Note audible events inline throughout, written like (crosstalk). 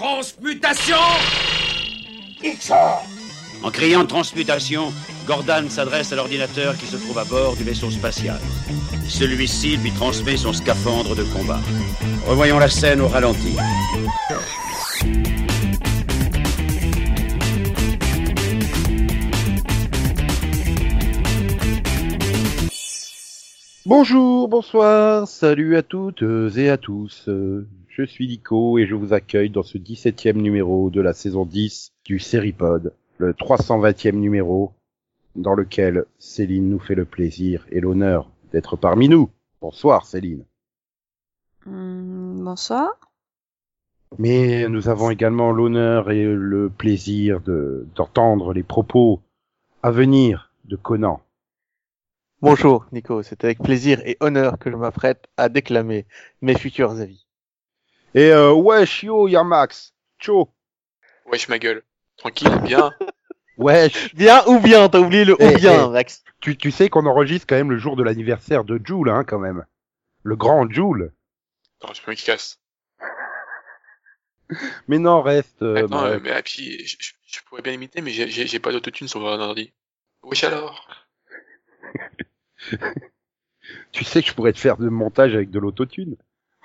Transmutation En criant transmutation, Gordon s'adresse à l'ordinateur qui se trouve à bord du vaisseau spatial. Celui-ci lui transmet son scaphandre de combat. Revoyons la scène au ralenti. Bonjour, bonsoir, salut à toutes et à tous. Je suis Nico et je vous accueille dans ce 17e numéro de la saison 10 du Seripod, le 320e numéro dans lequel Céline nous fait le plaisir et l'honneur d'être parmi nous. Bonsoir Céline. Hum, bonsoir. Mais nous avons également l'honneur et le plaisir de d'entendre les propos à venir de Conan. Bonjour Nico, c'est avec plaisir et honneur que je m'apprête à déclamer mes futurs avis. Et euh, wesh yo, y'a Max. Tcho. Wesh ma gueule. Tranquille, bien. (laughs) Wesh. Bien ou bien, t'as oublié le Eh, ou bien eh. Max. Tu, tu sais qu'on enregistre quand même le jour de l'anniversaire de Joule, hein, quand même. Le grand Joule. Attends, je peux me casse. (laughs) Mais non, reste. euh, Attends, euh, mais ah, puis, je, je- je pourrais bien imiter, mais j'ai- j'ai j'ai pas d'autotune sur mon ordi. Wesh alors. (laughs) Tu sais que je pourrais te faire de montage avec de l'autotune.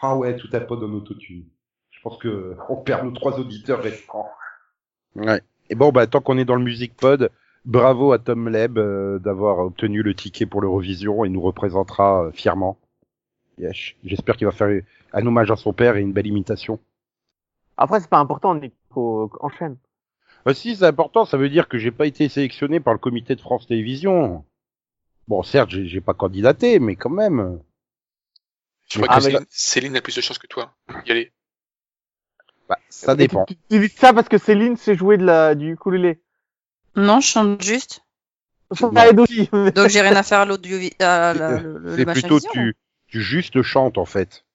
Ah ouais, tout à pas d'un autotune. Je pense que (laughs) on perd nos trois auditeurs restants. Ouais. Et bon, bah tant qu'on est dans le Music Pod, bravo à Tom Leb euh, d'avoir obtenu le ticket pour l'Eurovision et nous représentera euh, fièrement. Yes. J'espère qu'il va faire un hommage à son père et une belle imitation. Après, c'est pas important, Nico. Enchaîne. Bah si, c'est important, ça veut dire que j'ai pas été sélectionné par le comité de France Télévisions. Bon, certes, j'ai j'ai pas candidaté, mais quand même. Je crois Ah, que mais- Céline, Céline a plus de chance que toi. Y aller. Bah, ça dépend. Tu, tu dis ça parce que Céline sait jouer de la, du ukulélé. Non, je chante juste. (laughs) Donc j'ai rien à faire à l'audio, à la- le, le, C'est plutôt vision. tu, tu juste chantes en fait.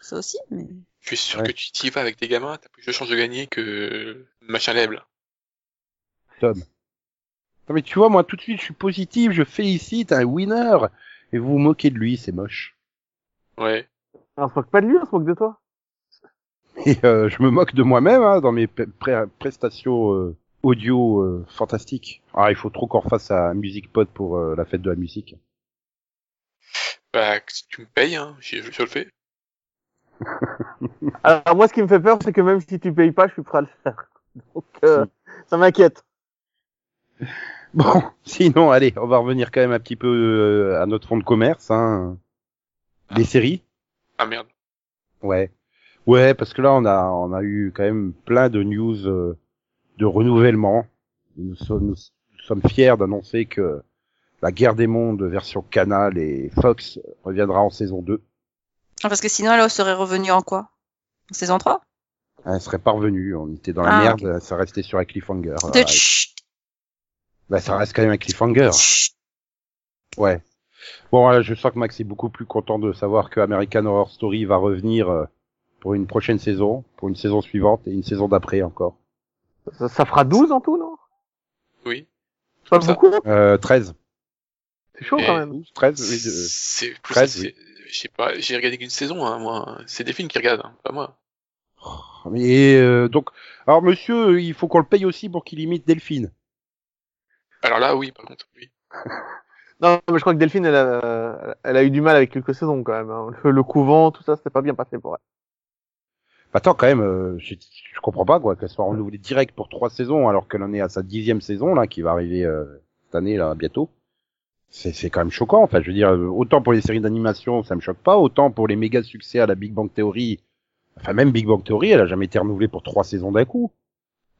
Ça aussi, mais. Je suis sûr Ouais. que tu t'y vas avec tes gamins, t'as plus de chances de gagner que machin lèble. Tom. Non mais tu vois, moi tout de suite je suis positif, je félicite un winner. Et vous vous moquez de lui, c'est moche. Ouais. On se moque pas de lui, on se moque de toi. Et euh, je me moque de moi-même hein, dans mes prestations euh, audio euh, fantastiques. Ah, il faut trop qu'on refasse à Music Pod pour euh, la fête de la musique. Bah, si tu me payes, hein, je, je, je le fais. (laughs) Alors, moi, ce qui me fait peur, c'est que même si tu payes pas, je suis prêt à le faire. Donc, euh, ça m'inquiète. Bon, sinon, allez, on va revenir quand même un petit peu euh, à notre fond de commerce. Hein. Les séries Ah merde. Ouais. Ouais, parce que là, on a, on a eu quand même plein de news euh, de renouvellement. Nous sommes, nous sommes fiers d'annoncer que la guerre des mondes version Canal et Fox reviendra en saison 2. Ah, Parce que sinon, elle serait revenue en quoi? En saison 3 Elle serait pas revenue, on était dans la Ah, merde, ça restait sur un cliffhanger. De Bah, ça reste quand même un cliffhanger. Ouais. Bon, voilà, je sens que Max est beaucoup plus content de savoir que American Horror Story va revenir euh, pour une prochaine saison, pour une saison suivante et une saison d'après encore. Ça, ça fera 12 en tout, non? Oui. C'est pas beaucoup Euh, 13. C'est chaud Et- quand même. 13, oui, de- C'est plus, Treize, c'est- je sais pas, j'ai regardé qu'une saison, hein, moi. C'est des films qui regardent, hein, pas moi. Et euh, donc, alors monsieur, il faut qu'on le paye aussi pour qu'il imite Delphine. Alors là, oui, par contre, oui. (laughs) Non, mais je crois que Delphine, elle a, eu du mal avec quelques saisons quand même. hein. Le, couvent, tout ça, c'était pas bien passé pour elle. Attends, quand même, euh, je, je comprends pas quoi qu'elle soit renouvelée direct pour trois saisons alors qu'elle en est à sa dixième saison là, qui va arriver euh, cette année là bientôt. C'est c'est quand même choquant. Enfin, je veux dire, euh, autant pour les séries d'animation, ça me choque pas, autant pour les méga succès à la Big Bang Theory. Enfin, même Big Bang Theory, elle a jamais été renouvelée pour trois saisons d'un coup.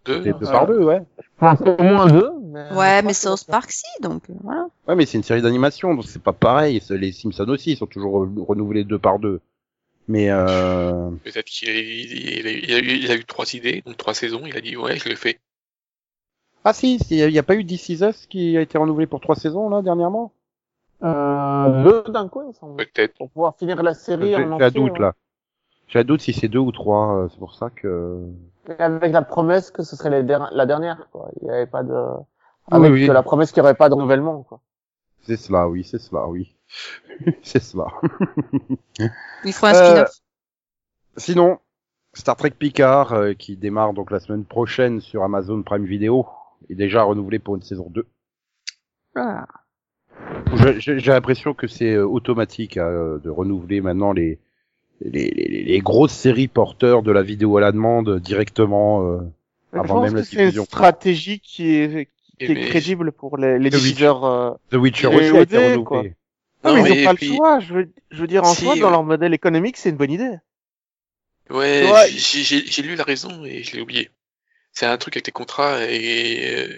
Deux. C'est deux ouais. par deux, ouais. Enfin, au moins deux. Mais Ouais, mais South Park, si, donc euh, voilà. Ouais, mais c'est une série d'animation, donc c'est pas pareil. Les Simpsons aussi ils sont toujours re- renouvelés deux par deux. Mais euh... (laughs) Peut-être qu'il a, il, il a, il a eu, il a eu trois idées, donc trois saisons, il a dit, ouais, je le fais. ah si, il y a pas eu This Is Us qui a été renouvelé pour trois saisons là dernièrement? Euh, deux d'un coup, il semble. Peut-être. Pour pouvoir finir la série J'ai en j'ai un entier. doute ouais. là. J'ai un doute si c'est deux ou trois. euh, C'est pour ça que. Avec la promesse que ce serait les der- la dernière, quoi. Il y avait pas de, Ah avec oui, oui. que la promesse qu'il y aurait pas de renouvellement, quoi. C'est cela, oui, c'est cela, oui. (laughs) c'est cela. (laughs) Il faut un Euh, spin-off. Sinon, Star Trek Picard, euh, qui démarre donc la semaine prochaine sur Amazon Prime Video, est déjà renouvelé pour une saison 2. Ah. J'ai l'impression que c'est euh, automatique euh, de renouveler maintenant les, les, les, les grosses séries porteurs de la vidéo à la demande directement. euh. Je Avant pense même la que c'est une stratégie qui est, qui Et est mais- crédible pour les, les Le Witcher. diffuseurs. euh, The Witcher aussi a été renouvelé. quoi. Non, Non, mais ils mais ont pas puis- le choix. Je veux, je veux dire, en Si, soi, dans ouais. leur modèle économique, c'est une bonne idée. Ouais, Tu vois, j'ai j'ai- j'ai lu la raison et je l'ai oublié. C'est un truc avec les contrats et euh,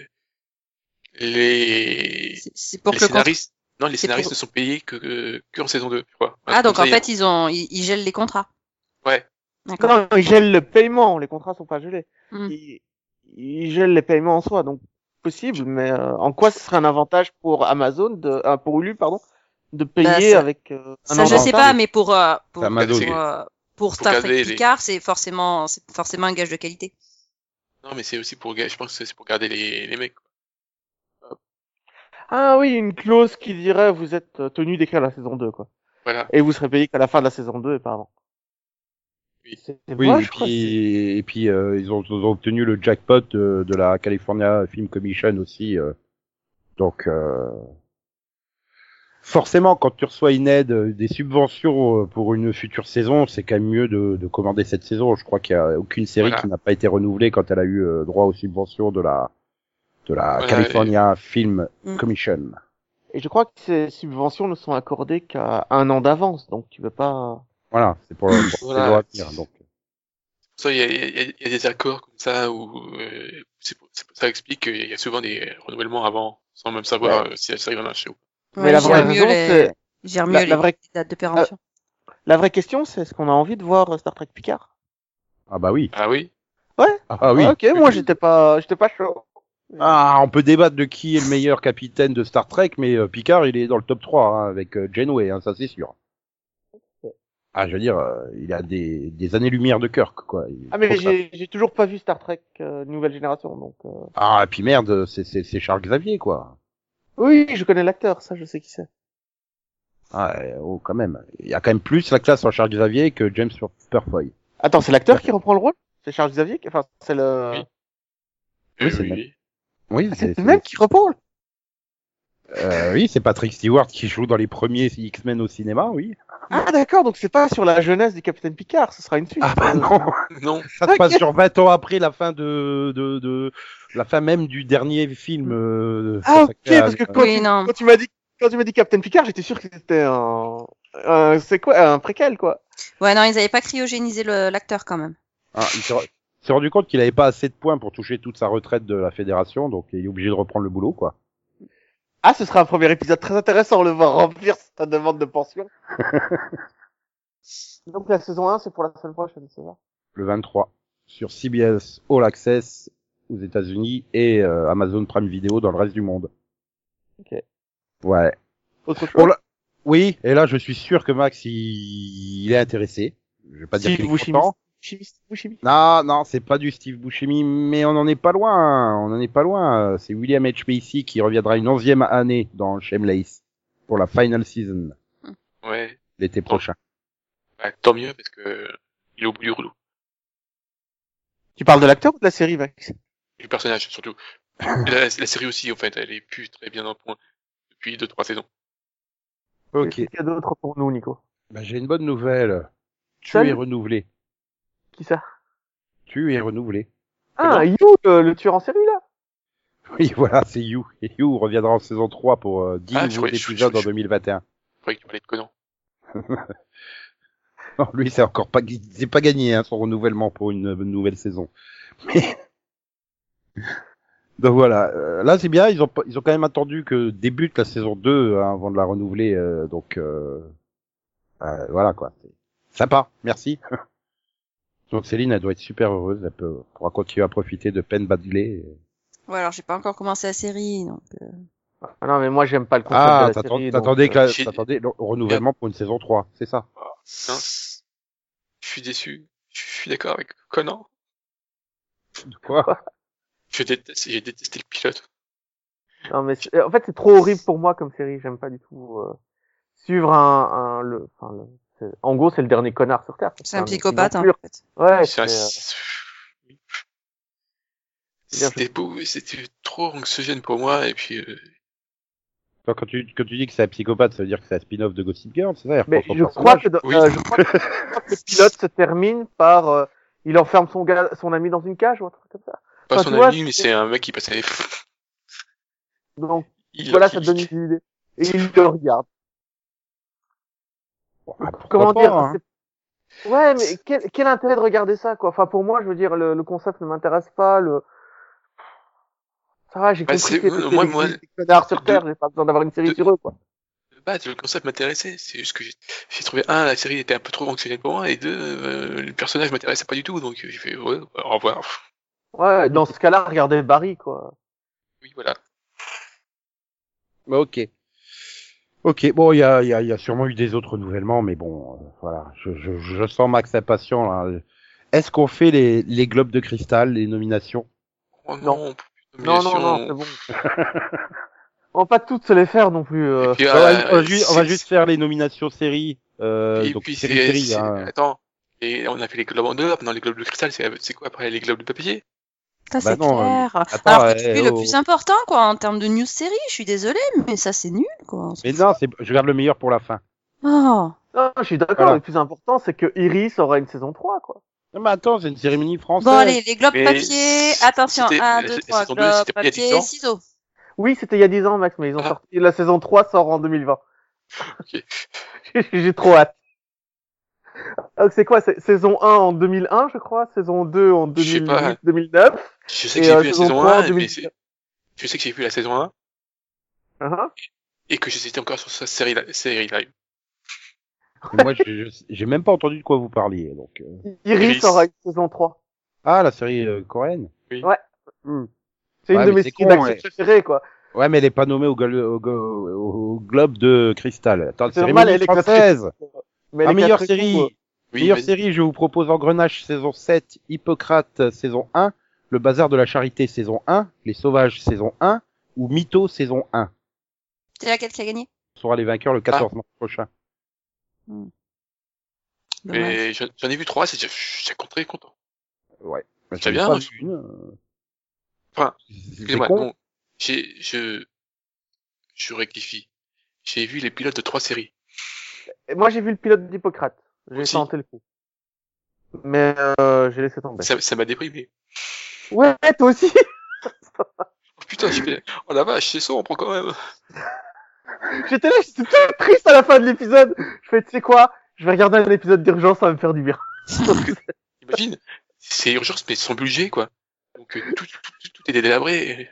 les, C'est- pour les que scénaristes. Non, les scénaristes pour- ne sont payés que, que, que en saison 2, tu vois. Ah, donc en fait, ils ont, ils, ils gèlent les contrats. Ouais. D'accord. Non, ils gèlent le paiement. Les contrats sont pas gelés. Hmm. Ils, ils gèlent les paiements en soi. Donc, possible. Mais euh, en quoi ce serait un avantage pour Amazon, de, euh, pour Hulu, pardon, de payer Bah, ça- avec euh, un Ça, je sais pas, mais pour, euh, pour, pour, euh, pour Faut Star Trek les- Picard, c'est forcément, c'est forcément un gage de qualité. Non, mais c'est aussi pour, je pense que c'est pour garder les, les mecs. quoi. Ah oui, une clause qui dirait vous êtes euh, tenu d'écrire la saison 2, quoi. Voilà. Et vous serez payé qu'à la fin de la saison 2 et pas avant. Oui. Oui, moche, et puis, et puis euh, ils, ont, ils ont obtenu le jackpot de, de la California Film Commission aussi. euh. donc, euh, forcément, quand tu reçois une aide, euh, des subventions euh, pour une future saison, c'est quand même mieux de, de commander cette saison. Je crois qu'il y a aucune série Voilà. qui n'a pas été renouvelée quand elle a eu droit aux subventions de la de la California Film Mm. Commission. Et je crois que ces subventions ne sont accordées qu'à un an d'avance, donc tu veux pas. Voilà, c'est pour, pour (coughs) Voilà. à venir. Donc, Pour ça, il y a, il y a- il y a des accords comme ça où euh, c'est ça explique qu'il y a souvent des renouvellements avant, sans même savoir euh, si la série va marcher ou pas. Mais Ouais, la vraie raison, les, c'est la, vraie les dates de péremption. la vraie question, c'est est-ce qu'on a envie de voir euh, Star Trek Picard? Ah bah oui. Ah oui Ah oui. Ah, Ok, moi j'étais pas, j'étais pas chaud. Ah, on peut débattre de qui est le meilleur capitaine de Star Trek, mais euh, Picard, il est dans le top 3 hein, avec euh, Janeway, hein, ça c'est sûr. Ah, je veux dire, euh, il a des, des années-lumière de Kirk, quoi. Il- Ah mais ça- j'ai j'ai toujours pas vu Star Trek euh, nouvelle génération, donc. euh, Ah, et puis merde, c'est- c'est c'est Charles Xavier, quoi. Oui, je connais l'acteur, ça je sais qui c'est. Ah, oh, quand même. Il y a quand même plus la classe en Charles Xavier que James Pur- Purfoy. Attends, c'est l'acteur qui reprend le rôle? C'est Charles Xavier. Enfin, c'est le... Oui. Oui, oui. Oui, Ah, c'est le même qui reprend Euh, oui, c'est Patrick Stewart qui joue dans les premiers X-Men au cinéma, oui. Ah d'accord, donc c'est pas sur la jeunesse du Capitaine Picard, ce sera une suite. Ah bah non, (laughs) Non, ça se passe sur 20 ans après la fin de, de, de la fin même du dernier film. euh, Ah ok, parce que quand, Oui, tu, non. quand tu m'as dit quand tu m'as dit Captain Picard, j'étais sûr que c'était un, un c'est quoi un préquel quoi. Ouais, non, ils avaient pas cryogénisé le- l'acteur quand même. Ah, il s'est re- il s'est rendu compte qu'il avait pas assez de points pour toucher toute sa retraite de la fédération, donc il est obligé de reprendre le boulot, quoi. Ah, ce sera un premier épisode très intéressant, le voir remplir sa demande de pension. (laughs) donc la saison 1, c'est pour la semaine prochaine, c'est ça? Le 23 sur CBS All Access aux États-Unis et euh, Amazon Prime Video dans le reste du monde. Ok. Ouais. Autre chose? La- Oui, et là je suis sûr que Max il, il est intéressé. Je vais pas dire Steve qu'il est content. Buscemi, Buscemi. Non, non, c'est pas du Steve Buscemi, mais on en est pas loin. On en est pas loin. C'est William H. Macy qui reviendra une onzième année dans Shameless pour la final season ouais. l'été prochain. Bah, tant mieux parce que il est au bout du rouleau. Tu parles de l'acteur ou de la série, Max Du personnage surtout. (coughs) la, la série aussi en fait, elle est plus très bien en point depuis deux trois saisons. Ok. Qu'est-ce qu'il y a d'autre pour nous, Nico? Bah, j'ai une bonne nouvelle. Tu Salut. es renouvelé. Qui ça? Tu es renouvelé. Ah, You, le, le tueur en série, là Oui, (laughs) voilà, c'est You. Et You reviendra en saison 3 pour euh, 10 Ah, nouveaux je- épisodes je- en 2021. Je croyais que tu parlais de Conan. (laughs) Non, lui, c'est encore pas, c'est pas gagné, hein, son renouvellement pour une, une nouvelle saison. (laughs) Mais... Donc voilà, euh, là c'est bien, ils ont, ils ont quand même attendu que débute la saison 2 hein, avant de la renouveler, euh, donc euh, euh, voilà quoi. C'est Sympa, merci. Donc Céline, elle doit être super heureuse, elle peut, pourra continuer à profiter de Penn Badgley. Ouais, alors j'ai pas encore commencé la série, donc. euh, Ah Non, mais moi, j'aime pas le concept Ah, de la t'attends- série. t'attendais donc, que la- j'ai- t'attendais le renouvellement pour une saison 3, c'est ça? Hein je suis déçu. Je suis d'accord avec Conan. Quoi? Je déteste, j'ai détesté le pilote. euh, Non, mais c'est- en fait, c'est trop horrible pour moi comme série. J'aime pas du tout euh, suivre un, un le, enfin, le En gros, c'est le dernier connard sur Terre. C'est un qui psychopathe, hein, en fait. Ouais, C'est un- c'est, euh, C'était beau, c'était trop anxiogène pour moi, et puis, euh, Toi, Quand tu, quand tu dis que c'est un psychopathe, ça veut dire que c'est un spin-off de Gossip Girl, c'est ça Mais son je crois que, dans- Oui. euh, je crois que, le pilote se termine par, euh, il enferme son gars, son ami dans une cage ou un truc comme ça. pas Enfin, son vois, ami, mais c'est un mec qui passait. Donc, Il- voilà, il- ça te donne une idée. Et il le regarde. Ah, Comment pas, dire hein. Ouais, mais quel, quel intérêt de regarder ça, quoi Enfin, pour moi, je veux dire, le, le concept ne m'intéresse pas. Le... Ça va, j'ai Bah, compris que euh, moi- moi- des connards sur de- Terre, j'ai pas besoin d'avoir une série de- sur eux, quoi. Base, le concept m'intéressait, c'est juste que j'ai j'ai trouvé, un, la série était un peu trop anxiogène pour moi, et deux, euh, le personnage m'intéressait pas du tout, donc j'ai fait, ouais, au revoir. Ouais, dans ce cas-là, regardez Barry, quoi. Oui, voilà. Bah, ok. Ok, bon, il y a, il y, a, il y a sûrement eu des autres renouvellements, mais bon, euh, voilà, je, je, je sens Max impatient. là. Est-ce qu'on fait les, les globes de cristal, les nominations? Oh Non. non, Non, non, non, c'est bon. On va pas toutes se les faire non plus. euh. Puis, on, va, euh, on va on juste faire les nominations séries. Euh, et donc puis série, c'est, série, hein. attends, et on a fait les globes en deux, maintenant les globes de cristal, c'est quoi après les globes de papier? Ça, Bah c'est clair. attends, Alors que tu euh, le oh. plus important, quoi, en termes de news série, je suis désolée, mais ça, c'est nul, quoi. Mais non, c'est, je garde le meilleur pour la fin. Oh. Non, je suis d'accord. Voilà. Le plus important, c'est que Iris aura une saison 3, quoi. Non, mais attends, c'est une cérémonie française. Bon, allez, les globes Mais papier. Attention, 1, 2, la 3, saison deux, globes c'était pas il y a 10 papier, ciseaux. Oui, c'était il y a 10 ans, Max, mais ils ont Ah. sorti, la saison 3 sort en 2020. Ok. (laughs) J'ai trop hâte. Donc c'est quoi, c'est saison 1 en 2001, je crois, saison 2 en Je sais pas. 2008-2009. Je sais que j'ai euh, vu la saison saison 3 en 1, mais 2019. c'est, je sais que j'ai vu la saison 1, Uh-huh. et que j'étais encore sur sa série, série live. Et moi, j'ai même pas entendu de quoi vous parliez. Donc, euh. Iris aura une saison 3. Ah, la série euh, coréenne. Hmm. C'est une Ouais, de mais mes séries d'action ouais. préférées, quoi. Ouais, mais elle est pas nommée au, glo- au, go- au globe de cristal. Attends, C'est normal, elle est française. Mais Ah, les meilleure série. coups, Oui, meilleure série, je vous propose Engrenage saison 7, Hippocrate saison 1, Le Bazar de la Charité saison 1, Les Sauvages saison 1 ou Mytho saison 1. C'est laquelle qui a gagné? On saura les vainqueurs le 14 mars prochain. Dommage. Mais j'en ai vu trois, c'est déjà, j'ai très content. Ouais. Bah, ai bien, pas moi, vu une, euh. Enfin, C'est Excusez-moi, non. J'ai, je, je rectifie. J'ai vu les pilotes de trois séries. Moi, j'ai vu le pilote d'Hippocrate. J'ai Aussi. tenté le coup. Mais euh, j'ai laissé tomber. Ça, ça m'a déprimé. Ouais, toi aussi (laughs) Oh putain, j'ai fait, oh la vache, c'est ça, on prend quand même. J'étais là, j'étais tout triste à la fin de l'épisode. Je fais, tu sais quoi? Je vais regarder un épisode d'urgence, ça va me faire du bien. Imagine, c'est urgence, mais sans budget, quoi. Donc, euh, tout, tout, tout, tout est délabré.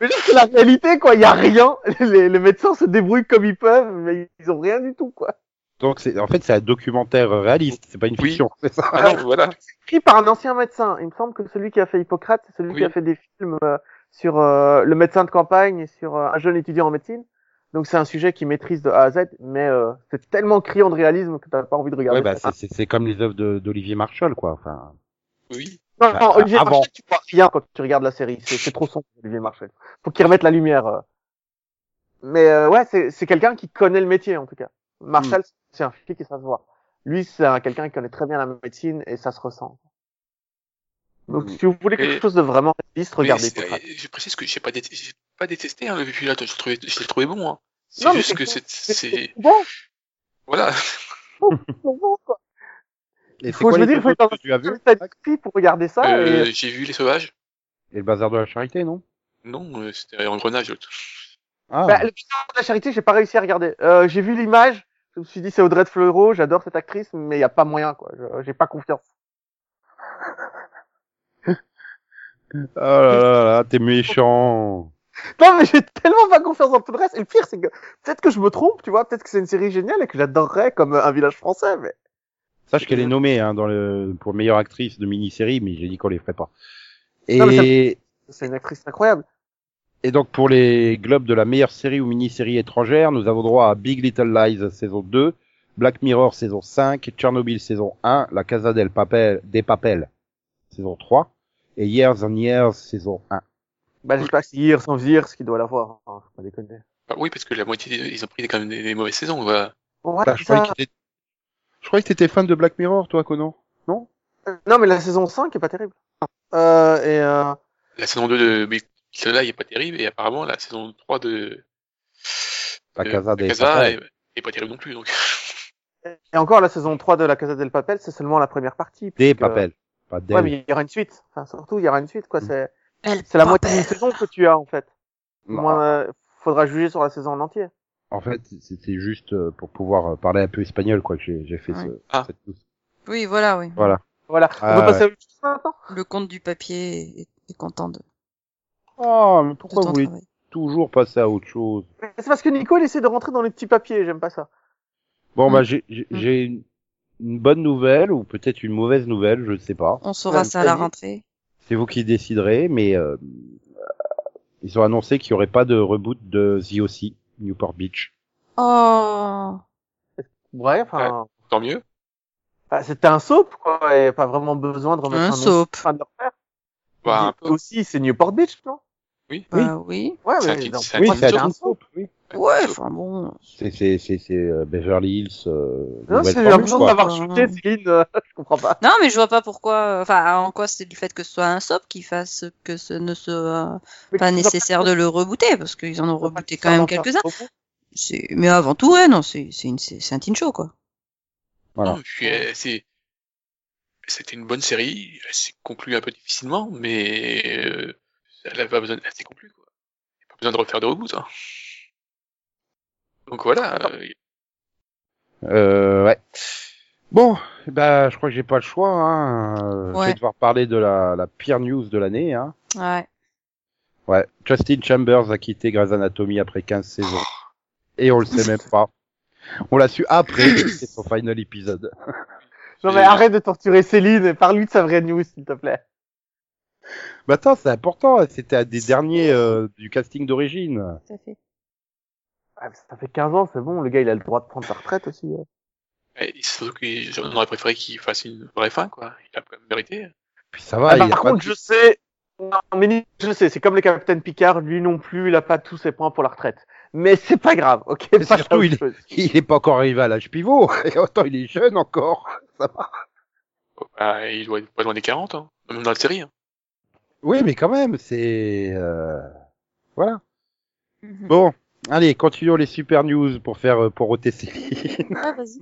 Mais juste, c'est la réalité, quoi. Il y a rien. Les, les médecins se débrouillent comme ils peuvent, mais ils ont rien du tout, quoi. Donc c'est en fait c'est un documentaire réaliste, c'est pas une Oui. fiction, c'est ça. Ah non, voilà. Écrit par un ancien médecin. Il me semble que celui qui a fait Hippocrate, c'est celui Oui. qui a fait des films euh, sur euh, le médecin de campagne et sur euh, un jeune étudiant en médecine. Donc c'est un sujet qu'il maîtrise de A à Z, mais euh, c'est tellement criant de réalisme que t'as pas envie de regarder. Ouais, bah ça. c'est- c'est c'est comme les œuvres de- d'Olivier Marshall quoi. Enfin, Oui. Non, Bah, non, Olivier avant. Marchal, tu vois rien quand tu regardes la série. C'est trop sombre, Olivier Marchal. Faut qu'il remette la lumière. euh. Mais euh, ouais, c'est c'est quelqu'un qui connaît le métier en tout cas. Marshall, c'est un flic et ça se voit. Lui, c'est un- quelqu'un qui connaît très bien la médecine et ça se ressent. Donc, Mm. si vous voulez quelque chose de vraiment réaliste, regardez. Je précise que j'ai pas, dé- j'ai pas détesté, hein, le pilote. Je l'ai trouvé, je l'ai trouvé bon, hein. C'est juste que c'est- c'est, c'est, bon, voilà. bon, bon, quoi. Et Faut, quoi je veux dire, il faut être dans que tu as vu un état d'esprit pour regarder ça. Euh, et... j'ai vu les sauvages. Et le bazar de la charité, non? Non, euh, c'était engrenage. l'autre. Ah, Bah, le putain de la charité, j'ai pas réussi à regarder. Euh, j'ai vu l'image, je me suis dit c'est Audrey de Fleurot, j'adore cette actrice, mais il y a pas moyen quoi. Je- J'ai pas confiance. (laughs) oh là là là, t'es méchant. Non, mais j'ai tellement pas confiance dans tout le reste. Et le pire, c'est que peut-être que je me trompe, tu vois. Peut-être que c'est une série géniale et que j'adorerais comme un village français, mais. Sache qu'elle est nommée hein, dans le pour meilleure actrice de mini-série, mais j'ai dit qu'on les ferait pas. Et C'est une actrice incroyable. Et donc pour les globes de la meilleure série ou mini-série étrangère, nous avons droit à Big Little Lies saison 2, Black Mirror saison 5, Chernobyl saison 1, La Casa del Papel, des Papel saison 3 et Years and Years saison 1. Bah, j'espère que c'est Years sans Years qui doit l'avoir. Hein, faut pas déconner. Ah oui, parce que la moitié, ils ont pris quand même des, des mauvaises saisons, voilà. Ouais, Bah, je ça, croyais Je croyais que t'étais fan de Black Mirror, toi, Conan. Non? Euh, Non, mais la saison 5 est pas terrible. Euh, et euh, La saison 2 de mais celle-là, est pas terrible, et apparemment, la saison 3 de, La de Casa des Casa Papel. est, est pas terrible non plus, donc. (laughs) et encore la saison 3 de la Casa del Papel, c'est seulement la première partie. Des puisque- Papel. Pas des. Ouais, mais il y aura une suite. Enfin, surtout, il y aura une suite, quoi. Mm. C'est, Elle c'est la moitié d'une saison que tu as, en fait. Moins, euh, faudra juger sur la saison en entier. En fait, c'était juste euh, pour pouvoir euh, parler un peu espagnol, quoi, que j'ai j'ai fait Ouais. ce, Ah. cette. Oui, voilà, oui. Voilà. Voilà. Ah, On peut passer à autre chose maintenant? Le compte du papier est, est content de, Oh, mais pourquoi vous voulez toujours passer à autre chose C'est parce que Nico, il essaie de rentrer dans les petits papiers, j'aime pas ça. Bon, Mm. bah, j'ai j'ai- Mm. j'ai une, une bonne nouvelle, ou peut-être une mauvaise nouvelle, je ne sais pas. On saura ça à la rentrée. C'est vous qui déciderez, mais euh, ils ont annoncé qu'il n'y aurait pas de reboot de The O.C., Newport Beach. Oh, Ouais, enfin, Tant mieux. bah, c'était un soap, quoi, et pas vraiment besoin de remettre Un un, nom soap. fin de leur faire. Bah, un Et peu. aussi, c'est Newport Beach, non? bah oui. Ouais, mais c'est un Oui, soap, oui. Ouais, enfin bon. C'est c'est c'est c'est euh, Beverly Hills. Euh, Non, nouvelle c'est formule, l'impression d'avoir chuté, Céline, euh, (laughs) je comprends pas. Non, mais je vois pas pourquoi. Enfin, en quoi c'est du fait que ce soit un SOP qui fasse que ce ne soit Mais pas nécessaire de le rebooter, parce qu'ils en ont rebooté quand même quelques-uns. Mais avant tout, ouais, non, c'est c'est une- c'est c'est un teen show, quoi. Voilà. Euh, c'était une bonne série. Elle s'est conclue un peu difficilement, mais euh, elle avait pas besoin, elle s'est conclue quoi. Il a pas besoin de refaire de reboot. Hein. Donc voilà. euh, Euh, ouais. Bon, bah, je crois que j'ai pas le choix. Hein. Euh, Je Ouais. vais devoir parler de la, la pire news de l'année. Hein. Ouais. Ouais, Justin Chambers a quitté Grey's Anatomy après 15 saisons. Et on le sait même pas. On l'a su après, c'est (coughs) son final épisode. (laughs) Non, mais arrête de torturer Céline et parle-lui de sa vraie news, s'il te plaît. Bah attends, c'est important, c'était un des derniers euh, du casting d'origine. Tout à fait. Ah, ça fait 15 ans, c'est bon, le gars, il a le droit de prendre sa retraite aussi. euh. et surtout que j'en aurais préféré qu'il fasse une vraie fin quoi. Il a quand même mérité. Puis ça va, Ah, il a par pas contre, de- je sais, non, mais je sais, c'est comme le capitaine Picard, lui non plus, il a pas tous ses points pour la retraite. Mais c'est pas grave, ok? Mais Passe à surtout, il- il est pas encore arrivé à l'âge pivot. (laughs) Et autant il est jeune encore. (laughs) Ça va. Bah, il doit être pas loin des 40, hein. même dans la série. Hein. Oui, mais quand même, c'est... euh, Voilà. Mhm. Bon, allez, continuons les super news pour faire euh, pour ôter Céline. Ah, vas-y.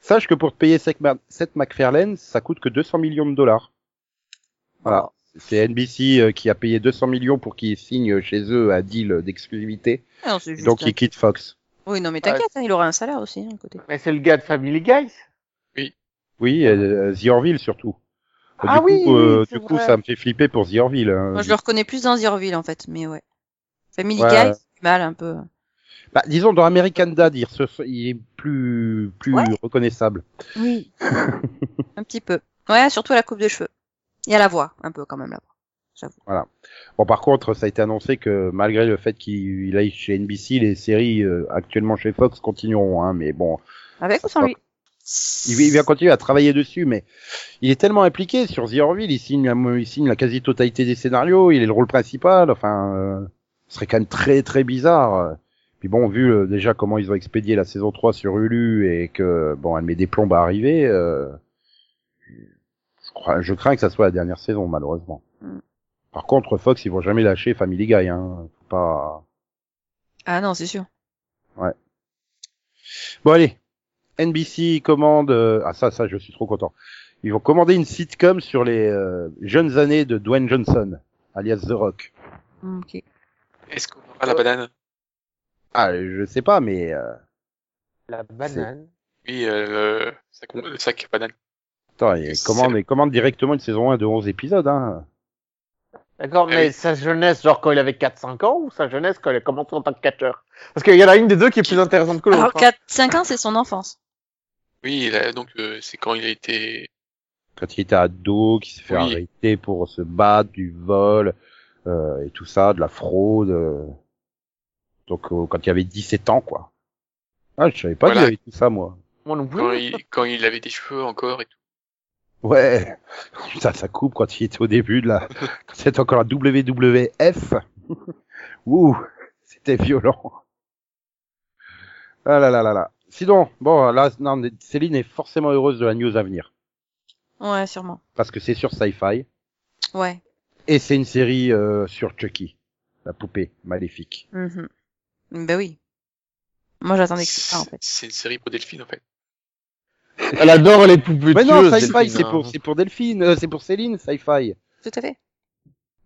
Sache que pour te payer Seth MacFarlane, ça coûte que 200 millions de dollars. Voilà. C'est NBC euh, qui a payé 200 millions pour qu'il signe chez eux un deal d'exclusivité. Ah non, c'est juste Donc un- il quitte Fox. Oui, non, mais t'inquiète, hein, il aura un salaire aussi, hein, à côté. Mais c'est le gars de Family Guy. Oui, euh, The Orville surtout. Ah du coup, oui, euh, c'est du coup, ça me fait flipper pour The Orville. hein. Moi, je le reconnais plus dans The Orville, en fait, mais ouais. Family Ouais. Guy, c'est mal, un peu. Bah, disons dans American Dad, il, est plus plus Ouais. reconnaissable. Oui. (laughs) un petit peu. Ouais, surtout à la coupe de cheveux. Et à la voix, un peu, quand même, la voix. Bon, par contre, ça a été annoncé que malgré le fait qu'il aille chez NBC, les séries euh, actuellement chez Fox continueront. Hein, mais bon, Avec ou sans lui? il, va continuer à travailler dessus, mais il est tellement impliqué sur The Orville, il signe, la- il signe la quasi-totalité des scénarios, il est le rôle principal. Enfin, euh, ce serait quand même très très bizarre. Puis bon, vu euh, déjà comment ils ont expédié la saison 3 sur Hulu et que bon, elle met des plombes à arriver, euh, je, crois, je crains que ça soit la dernière saison malheureusement. Mm. Par contre, Fox, ils vont jamais lâcher Family Guy. Hein. Faut pas. Ah non, c'est sûr. Bon allez, NBC commande. euh, Ah ça, ça, je suis trop content. Ils vont commander une sitcom sur les euh, jeunes années de Dwayne Johnson, alias The Rock. Ok. Est-ce qu'on aura la banane? Ah, je sais pas, mais euh, La banane. Oui, euh, le sac, le sac banane. attends, il commande, il commande directement une saison 1 de 11 épisodes. Hein. D'accord, Eh mais oui. sa jeunesse, genre quand il avait 4-5 ans, ou sa jeunesse quand il a commencé en tant que catcheur? Parce qu'il y en a une des deux qui est plus intéressante que Alors, l'autre. hein. 4, 5 ans, c'est son enfance. Oui, il a- donc euh, c'est quand il a été. Quand il était ado, qui s'est fait Oui. arrêter pour se battre, du vol euh, et tout ça, de la fraude. euh. Donc euh, quand il avait 17 ans, quoi. Ah, je savais pas Voilà. qu'il avait tout ça, moi. Moi non plus. Quand il, quand il avait des cheveux encore et tout. Ouais, (laughs) ça, ça coupe quand il était au début de la, (laughs) quand c'était encore la WWF. (laughs) Ouh, c'était violent. Ah là là là là. Sinon, bon, là, non, Céline est forcément heureuse de la news à venir. Ouais, sûrement. Parce que c'est sur Sci-Fi. Ouais. Et c'est une série euh, sur Chucky. La poupée maléfique. Mhm. Ben oui. Moi, j'attendais que ça, en fait. C'est une série pour Delphine, en fait. (laughs) Elle adore les poupées Mais non, Sci-Fi, Delphine, c'est pour, c'est pour Delphine, euh, c'est pour Céline, Sci-Fi. Tout à fait.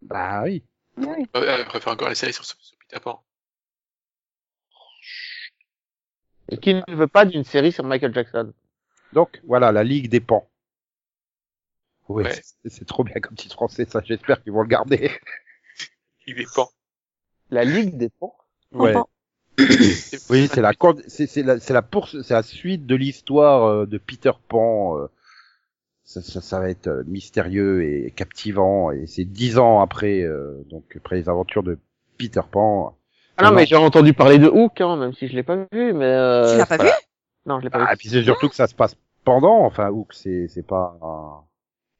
Bah oui. Oui, oui. Ouais, Elle préfère encore la série sur, sur Peter Pan. Et qui ne veut pas d'une série sur Michael Jackson? Donc, voilà, la Ligue des Pans. Ouais, Ouais. c'est- trop bien comme titre français, ça, j'espère qu'ils vont le garder. (laughs) Il dépend. La Ligue des Pans Ouais. Oui, c'est la, c'est, la, c'est la pourse, c'est la suite de l'histoire euh, de Peter Pan. euh, ça, ça, ça va être euh, mystérieux et captivant, et c'est dix ans après, euh, donc après les aventures de Peter Pan. Ah non, mais j'ai entendu parler de Hook, hein, même si je l'ai pas vu, mais... Euh... Tu l'as pas voilà. vu? Non, je l'ai pas Ah, et vu. puis c'est surtout que ça se passe pendant, enfin, que c'est, c'est pas. un-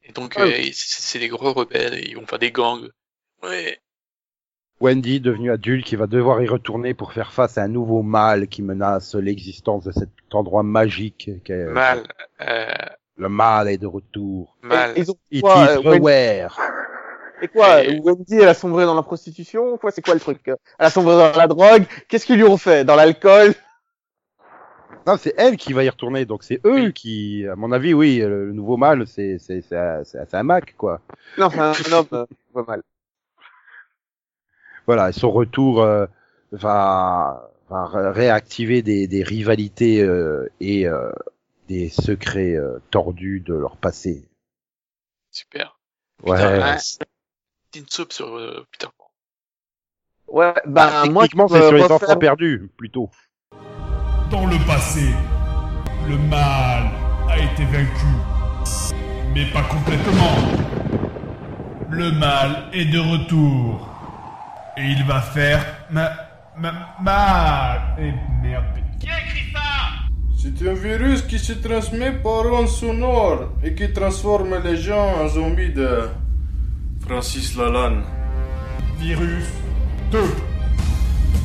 Et donc, Ah, euh, c'est c'est des gros rebelles, et ils vont faire des gangs. Ouais. Wendy, devenue adulte, qui va devoir y retourner pour faire face à un nouveau mal qui menace l'existence de cet endroit magique. qu'est- Mal. Euh, Le mal est de retour. mal. Et- Ils ont It quoi, is euh, Wendy, beware. c'est quoi Et- Wendy, elle a sombré dans la prostitution Quoi, c'est quoi le truc? Elle a sombré dans la drogue? Qu'est-ce qu'ils lui ont fait? Dans l'alcool? Non, c'est elle qui va y retourner, donc c'est eux Oui. qui, à mon avis, oui, le, le nouveau mal, c'est c'est c'est un- c'est un- c'est un Mac, quoi. Non, c'est un homme, euh, pas mal. Voilà, son retour euh, va, va ré- réactiver des, des rivalités euh, et euh, des secrets euh, tordus de leur passé. Super. Ouais. Putain, C'est une soupe sur euh, Peter Pan. Ouais, bah, moi, Techniquement, je c'est sur les enfants perdus, plutôt. Dans le passé, le mal a été vaincu, mais pas complètement. Le mal est de retour. Et il va faire ma, ma, mal. Et merde. Qui a écrit ça? C'est un virus qui se transmet par ondes sonores et qui transforme les gens en zombies de Francis Lalanne. Virus 2.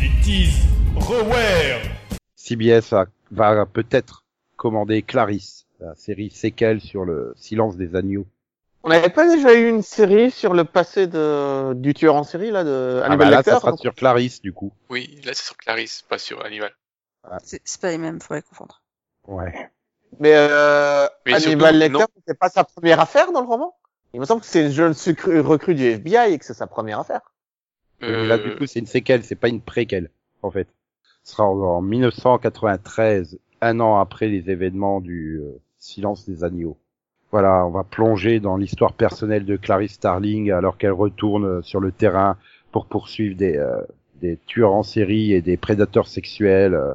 It is reware. CBS va, va peut-être commander Clarisse, la série séquelle sur le silence des agneaux. On n'avait pas déjà eu une série sur le passé de, du tueur en série, là, de Ah Hannibal bah là, Lecter ça sera donc- sur Clarisse, du coup. Oui, là c'est sur Clarisse, pas sur Hannibal. C'est c'est pas les mêmes, faut les confondre. Ouais. Mais, euh, Mais Hannibal surtout, Lecter, c'est pas sa première affaire dans le roman? Il me semble que c'est une jeune recrue du FBI et que c'est sa première affaire. Euh, Là, du coup, c'est une séquelle, c'est pas une préquelle, en fait. Sera en, en 1993, un an après les événements du euh, silence des agneaux. Voilà, on va plonger dans l'histoire personnelle de Clarice Starling alors qu'elle retourne euh, sur le terrain pour poursuivre des, euh, des tueurs en série et des prédateurs sexuels, euh,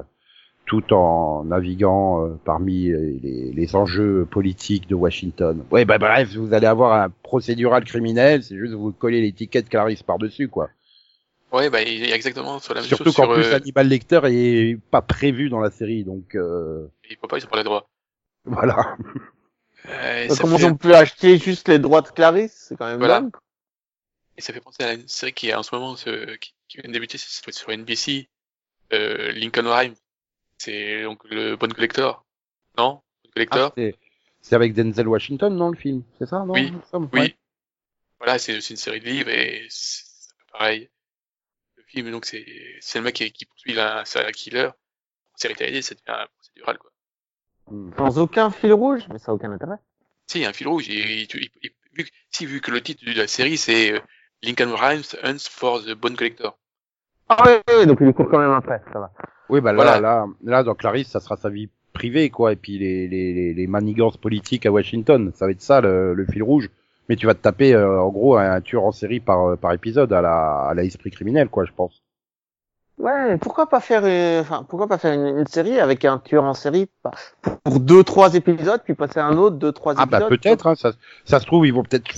tout en naviguant euh, parmi les, enjeux politiques de Washington. Ouais, bah bref, vous allez avoir un procédural criminel, c'est juste vous coller l'étiquette Clarice par-dessus, quoi. Ouais, bah il est exactement sur la même Surtout chose qu'en sur. plus, euh, Hannibal Lecter est pas prévu dans la série, donc euh, Il faut pas, ils ont pas les droits. voilà. Euh, ça Comment fait, on peut acheter juste les droits de Clarisse C'est quand même Voilà. dingue. et ça fait penser à une série qui est en ce moment, ce, qui, qui vient de débuter, c'est sur NBC, euh, Lincoln Rhyme. C'est donc le Bon Collector. Non? Bon Collector? Ah, c'est- c'est avec Denzel Washington, non, le film C'est ça, non? Oui, Oui. Ouais. Voilà, c'est c'est une série de livres et c'est c'est un peu pareil. Film, donc, c'est c'est le mec qui, qui poursuit un serial killer. En série télé, ça devient un procédural, quoi. Sans aucun fil rouge, mais ça a aucun intérêt. Si, il y a un fil rouge. Tu- et- et- vu, que- si, vu que le titre de la série, c'est euh, Lincoln Rhymes Hunts for the Bone Collector. Ah ouais, ouais, ouais, donc il court quand même après, ça va. Oui, bah là, Voilà. là, là, dans Clarice, ça sera sa vie privée, quoi, et puis les, les, les, les manigances politiques à Washington, ça va être ça, le, le fil rouge. Mais tu vas te taper, euh, en gros, un tueur en série par, euh, par épisode à la, à la esprit criminel, quoi, je pense. Ouais, pourquoi pas faire, euh, enfin, pourquoi pas faire une, une série avec un tueur en série bah, pour deux, trois épisodes, puis passer à un autre, deux, trois Ah épisodes. bah peut-être, hein, ça, ça se trouve, ils vont peut-être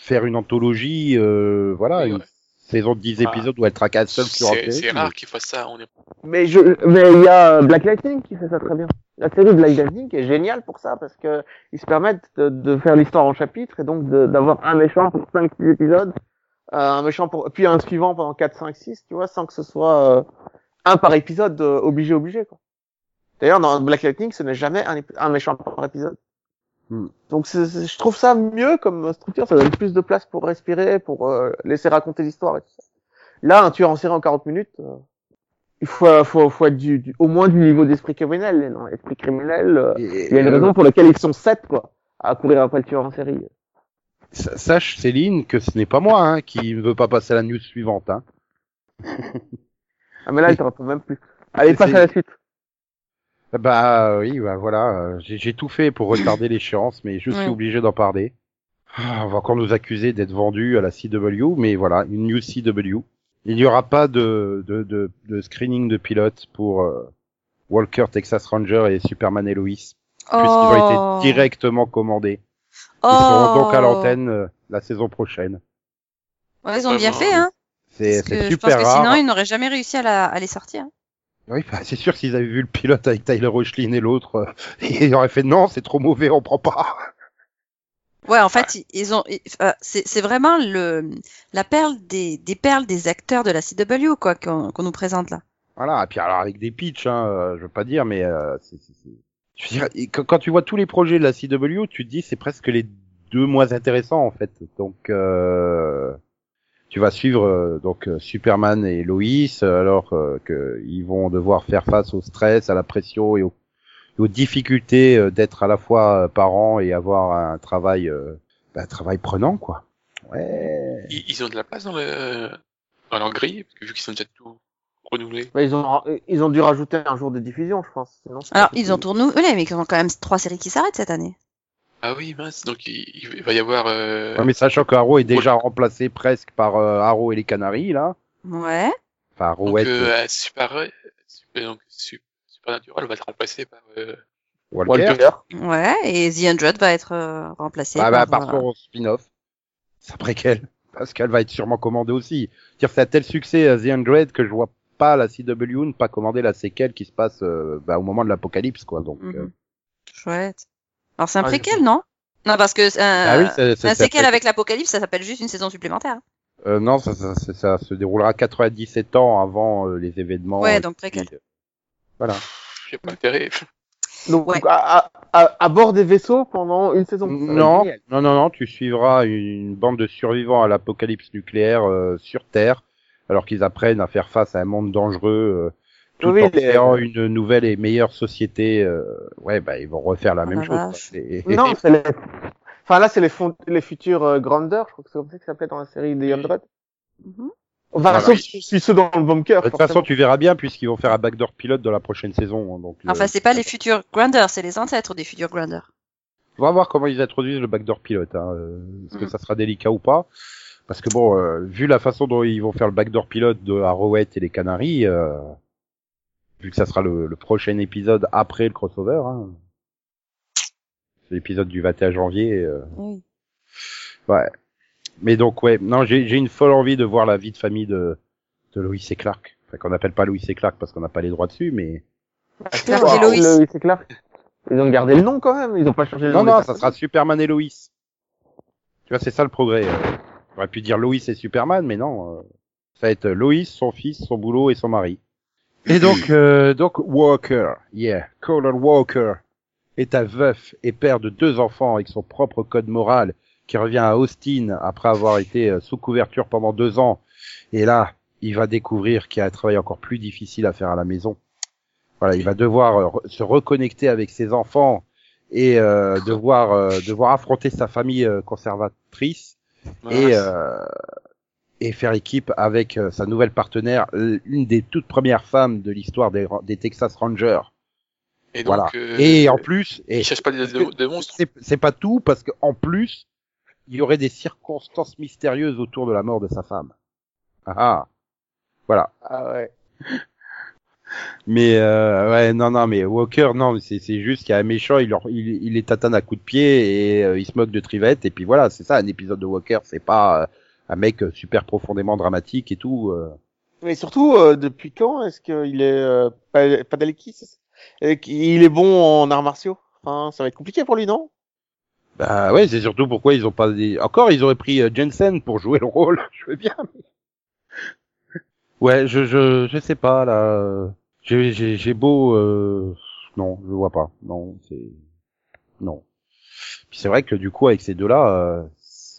faire une anthologie, euh, voilà, une ouais. Saison de 10 Ah. épisodes où elle traque un seul tueur en C'est rare qu'ils fassent ça. On est... Mais je, mais il y a Black Lightning qui fait ça très bien. La série Black Lightning est géniale pour ça parce que ils se permettent de, de faire l'histoire en chapitres et donc d'avoir un méchant pour 5 6 épisodes, euh, un méchant pour puis un suivant pendant 4 5 6, tu vois, sans que ce soit euh, un par épisode euh, obligé obligé quoi. D'ailleurs, dans Black Lightning, ce n'est jamais un méchant par épisode. Hmm. Donc, c'est- c'est- je trouve ça mieux comme structure. Ça donne plus de place pour respirer, pour euh, laisser raconter l'histoire et tout ça. Là, un tueur en série en 40 minutes, euh, il faut, faut, faut être du, du- au moins du niveau d'esprit criminel. Non, esprit criminel, euh, il y a une raison pour laquelle ils sont sept, quoi, à courir après le tueur en série. Sa- Sache, Céline, que ce n'est pas moi hein, qui ne veut pas passer à la news suivante. Hein. Ah, mais là, il te répond même plus. Allez, passe à la suite. Bah oui, bah voilà, euh, j'ai j'ai tout fait pour retarder (coughs) l'échéance, mais je suis Ouais. obligé d'en parler. Ah, on va encore nous accuser d'être vendu à la CW, mais voilà, une news CW. Il n'y aura pas de, de, de, de screening de pilote pour euh, Walker, Texas Ranger et Superman et Lois, puisqu'ils ont été directement commandés. Ils seront donc à l'antenne euh, la saison prochaine. Ouais, ils ont bien fait, hein. C'est super pense que rare. sinon, ils n'auraient jamais réussi à, la, à les sortir. Oui, bah, c'est sûr s'ils avaient vu le pilote avec Tyler Rochlin et l'autre, euh, (laughs) ils auraient fait non, c'est trop mauvais, on prend pas. Ouais, en fait, ils- ils ont, euh, c'est vraiment le, la perle des, des perles des acteurs de la CW, quoi, qu'on qu'on nous présente là. Voilà, et puis alors avec des pitchs, hein, euh, je veux pas dire, mais euh, je veux dire, et quand, quand tu vois tous les projets de la CW, tu te dis c'est presque les deux moins intéressants en fait. Donc euh, tu vas suivre euh, donc euh, Superman et Lois, euh, alors euh, que ils vont devoir faire face au stress, à la pression et, au- et aux difficultés euh, d'être à la fois euh, parents et avoir un travail, euh, bah, un travail prenant quoi. Ouais. Ils, ils ont de la place dans le dans leur grille, parce que vu qu'ils sont déjà tout renouvelés. Bah, ils ont, ils ont dû rajouter un jour de diffusion, je pense. Sinon, Alors, ils ont tout renouvelé, mais ils ont quand même trois séries qui s'arrêtent cette année. Ah oui, mince, donc il, il va y avoir... Euh... Ouais, mais sachant que Arrow est déjà remplacé presque par euh, Arrow et les Canaries là. Ouais. Enfin, donc, Arrowette, euh, Super, Super, donc, Su- Supernatural va être remplacé par... Euh... Walker. Walker. Ouais, et The Hundred va être euh, remplacé Ah bah, par, par euh, son spin-off. C'est après qu'elle. Parce qu'elle va être sûrement commandée aussi. Dire c'est un tel succès à The Undread que je vois pas la CW ne pas commander la séquelle qui se passe euh, bah, au moment de l'apocalypse quoi. Donc euh, Chouette. Alors, c'est un Ah, préquel, non? Non, parce que c'est un, ah oui, c'est c'est- un c'est séquel avec l'Apocalypse, ça s'appelle juste une saison supplémentaire. Euh, non, ça, ça, ça, ça se déroulera 97 ans avant euh, les événements. Ouais, euh, donc préquel. qui- Voilà. J'ai pas intérêt. Donc, Ouais. à, à, à, à bord des vaisseaux pendant une saison. Non, non, non, non, tu suivras une bande de survivants à l'apocalypse nucléaire euh, sur Terre, alors qu'ils apprennent à faire face à un monde dangereux, euh, tout Oui, en les- créant une nouvelle et meilleure société. euh, ouais, bah ils vont refaire la Oh même chose. Et- Non, (laughs) c'est les... Enfin, là, c'est les, fond... les futurs euh, je crois que c'est comme ça que ça s'appelait dans la série des Hundred. Mhm. Enfin, Voilà. sauf si si ceux dans le bunker. de toute façon, tu verras bien puisqu'ils vont faire un backdoor pilote dans la prochaine saison. hein, Donc, Enfin, le- c'est pas les futurs Grandeur, c'est les ancêtres des futurs Grandeur. On va voir comment ils introduisent le backdoor pilote. Hein, euh, Est-ce que Mhm. ça sera délicat ou pas Parce que bon, euh, vu la façon dont ils vont faire le backdoor pilote de Arrowhead et les Canaries, euh, vu que ça sera le, le prochain épisode après le crossover, hein, c'est l'épisode du 21 janvier. euh, Oui. ouais. Mais donc ouais, non, j'ai j'ai une folle envie de voir la vie de famille de de Lois et Clark. Enfin, qu'on n'appelle pas Lois et Clark parce qu'on n'a pas les droits dessus, mais Clark et Lois. C'est clair. Ils ont gardé le nom quand même, ils ont pas changé le Non, nom. non, des ça sera Superman et Lois. Tu vois, c'est ça le progrès. euh. On aurait pu dire Lois et Superman, mais non. euh, Ça va être Lois, son fils, son boulot et son mari. Et donc, euh, donc Walker, yeah, Colin Walker est un veuf et père de deux enfants avec son propre code moral qui revient à Austin après avoir été euh, sous couverture pendant deux ans. Et là, il va découvrir qu'il y a un travail encore plus difficile à faire à la maison. Voilà, il va devoir euh, se reconnecter avec ses enfants et euh, devoir euh, devoir affronter sa famille euh, conservatrice et euh, et faire équipe avec euh, sa nouvelle partenaire, l- une des toutes premières femmes de l'histoire des, des Texas Rangers. Et donc, voilà. euh, et en plus, et ils cherchent pas des, des- des monstres. c'est c'est pas tout parce que en plus, il y aurait des circonstances mystérieuses autour de la mort de sa femme. Ah, ah. voilà. Ah ouais. Mais euh, ouais, non, non, mais Walker, non, c'est c'est juste qu'il y a un méchant, il, leur, il, il les tatane à coups de pied et euh, il se moque de Trivette et puis voilà, c'est ça un épisode de Walker, c'est pas euh, un mec super profondément dramatique et tout. euh. Mais surtout, euh, depuis quand est-ce qu'il est euh, pas- Padalecki Et qu'il est bon en arts martiaux? Enfin, ça va être compliqué pour lui, non? Bah ouais, c'est surtout pourquoi ils ont pas des... Encore, ils auraient pris euh, Jensen pour jouer le rôle, (laughs) je veux bien. mais- Ouais, je je je sais pas là. euh, J'ai j'ai j'ai beau euh, non, je vois pas. Non, c'est non. Puis c'est vrai que du coup avec ces deux-là, euh,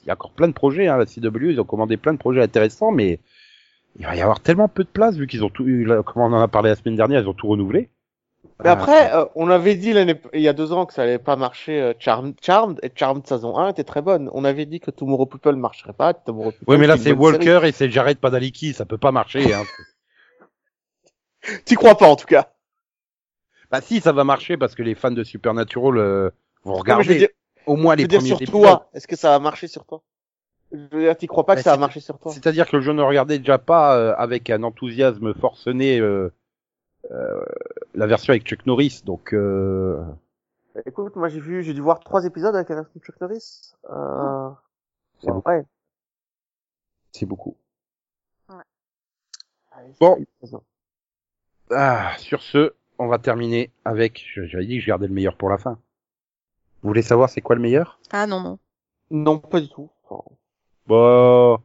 il y a encore plein de projets. Hein, la CW, ils ont commandé plein de projets intéressants, mais il va y avoir tellement peu de place vu qu'ils ont tout. Comme on en a parlé la semaine dernière, ils ont tout renouvelé. Mais après, euh, on avait dit il y a deux ans que ça allait pas marcher euh, Charmed, Charmed, et Charmed saison 1 était très bonne. On avait dit que Tomorrow People marcherait pas. Tomorrow People, Oui, mais là c'est série. Walker et c'est Jared Padalecki, ça peut pas marcher. Hein. (laughs) T'y crois pas en tout cas. bah si, ça va marcher parce que les fans de Supernatural euh, vont regarder au moins je les veux dire premiers sur épisodes. toi. Est-ce que ça va marcher sur toi? Je veux dire, t'y crois pas Bah, que ça va c'est- marcher sur toi? C'est-à-dire que je ne regardais déjà pas euh, avec un enthousiasme forcené euh, euh, la version avec Chuck Norris, donc euh, Écoute, moi j'ai vu, j'ai dû voir trois épisodes avec la version de Chuck Norris. Euh... C'est ouais, beaucoup. ouais. c'est beaucoup. Allez, Bon. ça. Ah, sur ce, on va terminer avec. je- J'avais dit que je gardais le meilleur pour la fin. Vous voulez savoir c'est quoi le meilleur? Ah non, non. Non, pas du tout. Enfin, Bah,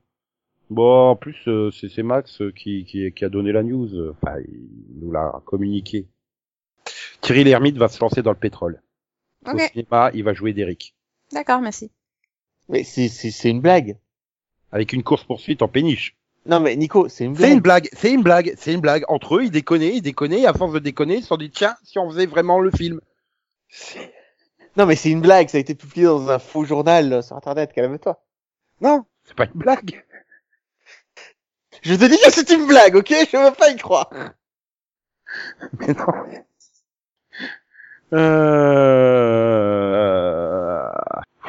bon, en plus euh, c'est c'est Max euh, qui, qui qui a donné la news. Enfin, il nous l'a communiqué. Thierry Lhermitte va se lancer dans le pétrole. Au Ok, cinéma, il va jouer d'Eric. d'accord, merci. Mais c'est, c'est, c'est une blague. Avec une course-poursuite en péniche. Non mais Nico, c'est une C'est une blague. blague, c'est une blague, c'est une blague. Entre eux, ils déconnaient, ils déconnaient, et à force de déconner, ils se sont dit, tiens, si on faisait vraiment le film. Non mais c'est une blague, ça a été publié dans un faux journal sur internet, calme-toi. Non, c'est pas une blague. Je te dis que c'est une blague, ok? Je veux pas y croire. (laughs) Mais non. Euh...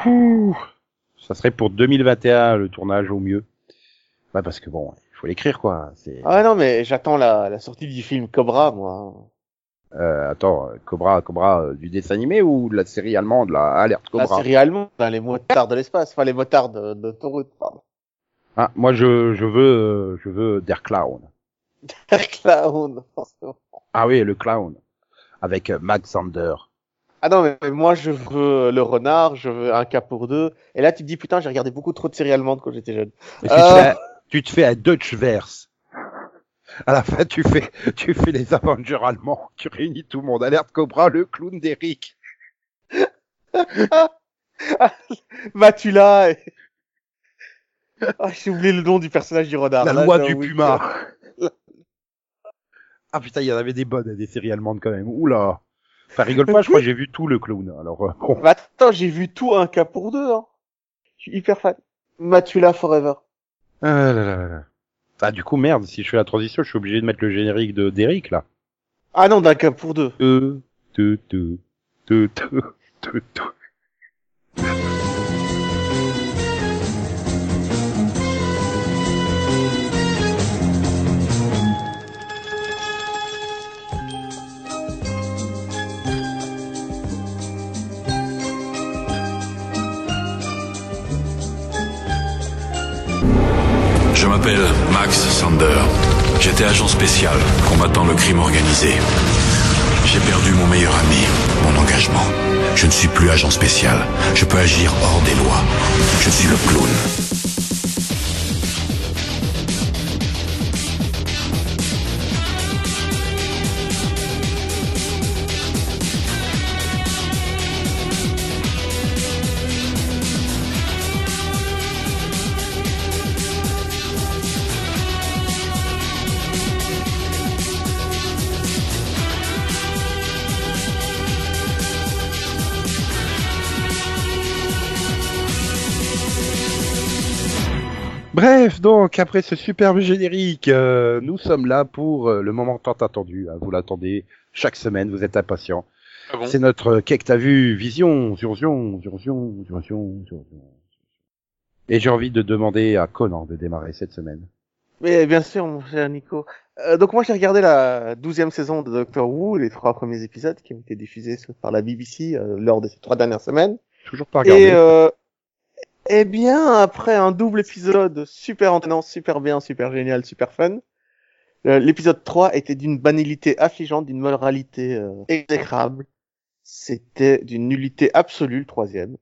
ouh. Ça serait pour 2021 le tournage au mieux. Ouais, parce que bon, il faut l'écrire quoi. C'est. Ah non mais j'attends la, la sortie du film Cobra, moi. Euh, attends, Cobra, Cobra euh, du dessin animé ou de la série allemande, la Alerte La Cobra. série allemande, les motards de l'espace, enfin les motards de- d'autoroute, pardon. Ah, moi je je veux euh, je veux Der Clown. (laughs) Clown, forcément. Ah oui, le clown avec euh, Max Sander. Ah non, mais moi je veux le renard, je veux un cas pour deux. Et là tu te dis putain, j'ai regardé beaucoup trop de séries allemandes quand j'étais jeune. Tu, te fais, tu te fais un Dutch verse. À la fin, tu fais, tu fais les Avengers allemands. Tu réunis tout le monde. Alerte Cobra, le clown d'Eric. (laughs) Matula et... Ah, j'ai oublié le nom du personnage du renard. La Là, loi du puma. (laughs) Ah putain, il y en avait des bonnes, des séries allemandes quand même. Oula. Enfin, rigole pas, je crois que j'ai vu tout le clown. Alors, euh, bon. Mais attends, j'ai vu tout un cas pour deux. Hein. Je suis hyper fan. Matula Forever. Ah, là, là, là. Ah, du coup, merde, si je fais la transition, je suis obligé de mettre le générique de d'Eric, là. Ah non, d'un cas pour deux. Je m'appelle Max Sander. J'étais agent spécial combattant le crime organisé. J'ai perdu mon meilleur ami, mon engagement. Je ne suis plus agent spécial. Je peux agir hors des lois. Je suis le clown. Bref, donc, après ce superbe générique, euh, nous sommes là pour euh, le moment tant attendu. hein. vous l'attendez chaque semaine, vous êtes impatients. Ah bon C'est notre euh, Qu'est-ce que t'as vu Vision, Survion, Survion, Survion, Survion. Et j'ai envie de demander à Conan de démarrer cette semaine. Mais bien sûr, mon cher Nico. Euh, donc moi j'ai regardé la douzième saison de Doctor Who, les trois premiers épisodes qui ont été diffusés par la BBC euh, lors de ces trois dernières semaines. Toujours pas regardé. Et euh, eh bien, après un double épisode super entraînant, super bien, super génial, super fun, euh, l'épisode 3 était d'une banalité affligeante, d'une moralité euh, exécrable. C'était d'une nullité absolue, le troisième.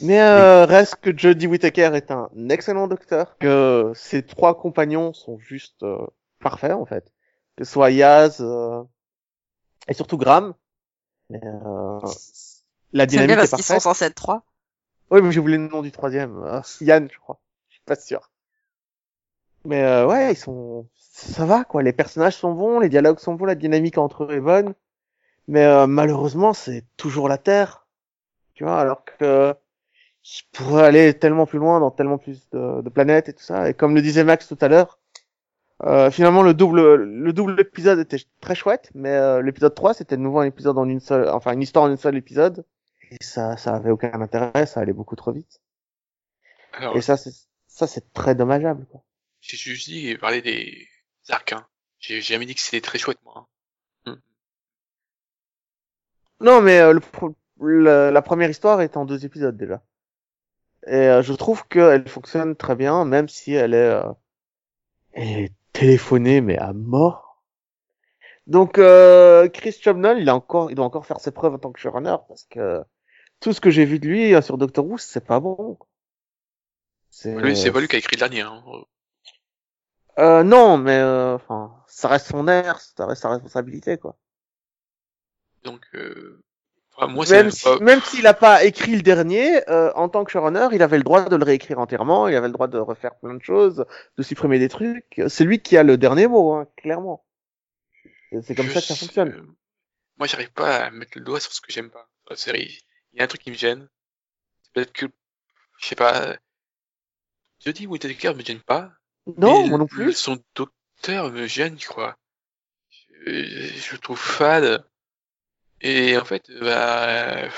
Mais euh, reste que Jodie Whittaker est un excellent docteur, que ses trois compagnons sont juste euh, parfaits en fait. Que ce soit Yaz euh, et surtout Graham, Mais, euh, la C'est dynamique bien est parce qu'ils sont censés être trois. Oui, mais j'ai oublié le nom du troisième. Euh, Yann, je crois. Je suis pas sûr. Mais euh, ouais, ils sont, ça va quoi. Les personnages sont bons, les dialogues sont bons, la dynamique entre eux est bonne. Mais euh, malheureusement, c'est toujours la Terre. Tu vois, alors que je pourrais aller tellement plus loin dans tellement plus de, de planètes et tout ça. Et comme le disait Max tout à l'heure, euh, finalement le double le double épisode était très chouette, mais euh, l'épisode 3 c'était de nouveau un épisode en une seule, enfin une histoire en une seule épisode. Et ça, ça avait aucun intérêt, ça allait beaucoup trop vite. Alors, Et ça, c'est ça, c'est très dommageable. Quoi. j'ai juste dit parler des arcs. Hein. J'ai jamais dit que c'était très chouette, moi. hein. Non, mais euh, le, le- la première histoire est en deux épisodes déjà. Et euh, je trouve qu'elle fonctionne très bien, même si elle est, euh, elle est téléphonée mais à mort. Donc euh, Chris Chibnall, il a encore, il doit encore faire ses preuves en tant que showrunner parce que tout ce que j'ai vu de lui euh, sur Doctor Who, c'est pas bon. C'est Lui, c'est pas lui qui a écrit le dernier. Hein. Euh, non, mais euh, enfin, ça reste son air, ça reste sa responsabilité quoi. Donc, euh... enfin, moi, même si, pas- même s'il a pas écrit le dernier, euh, en tant que showrunner, il avait le droit de le réécrire entièrement, il avait le droit de refaire plein de choses, de supprimer des trucs. C'est lui qui a le dernier mot, hein, clairement. C'est comme je ça que ça sais- fonctionne. Moi, j'arrive pas à mettre le doigt sur ce que j'aime pas dans la série. Il y a un truc qui me gêne. C'est peut-être que, je sais pas, je dis Whittaker me gêne pas. Non, moi non plus. Son docteur me gêne, je crois. Je, je le trouve fade. Et en fait, bah,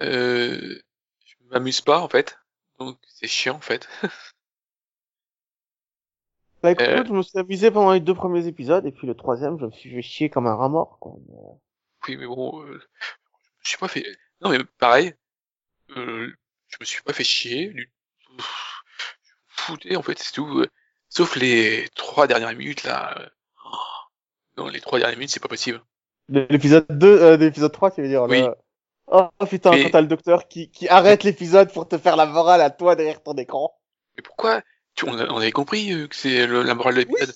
euh, je m'amuse pas, en fait. Donc, c'est chiant, en fait. (laughs) Bah écoute, Euh. je me suis amusé pendant les deux premiers épisodes, et puis le troisième, je me suis fait chier comme un rat mort, quoi. Oui, mais bon, euh, je suis pas fait. Non, mais pareil, euh, je me suis pas fait chier. Du... Je me foutais, en fait, c'est tout. euh, Sauf les trois dernières minutes là. euh, Non, les trois dernières minutes, c'est pas possible. De L'épisode 2, euh, de l'épisode 3, tu veux dire. Oui. Oh putain, Mais- quand t'as le docteur qui, qui arrête l'épisode pour te faire la morale à toi derrière ton écran. Mais pourquoi on, a- on avait compris euh, que c'est le- la morale de l'épisode.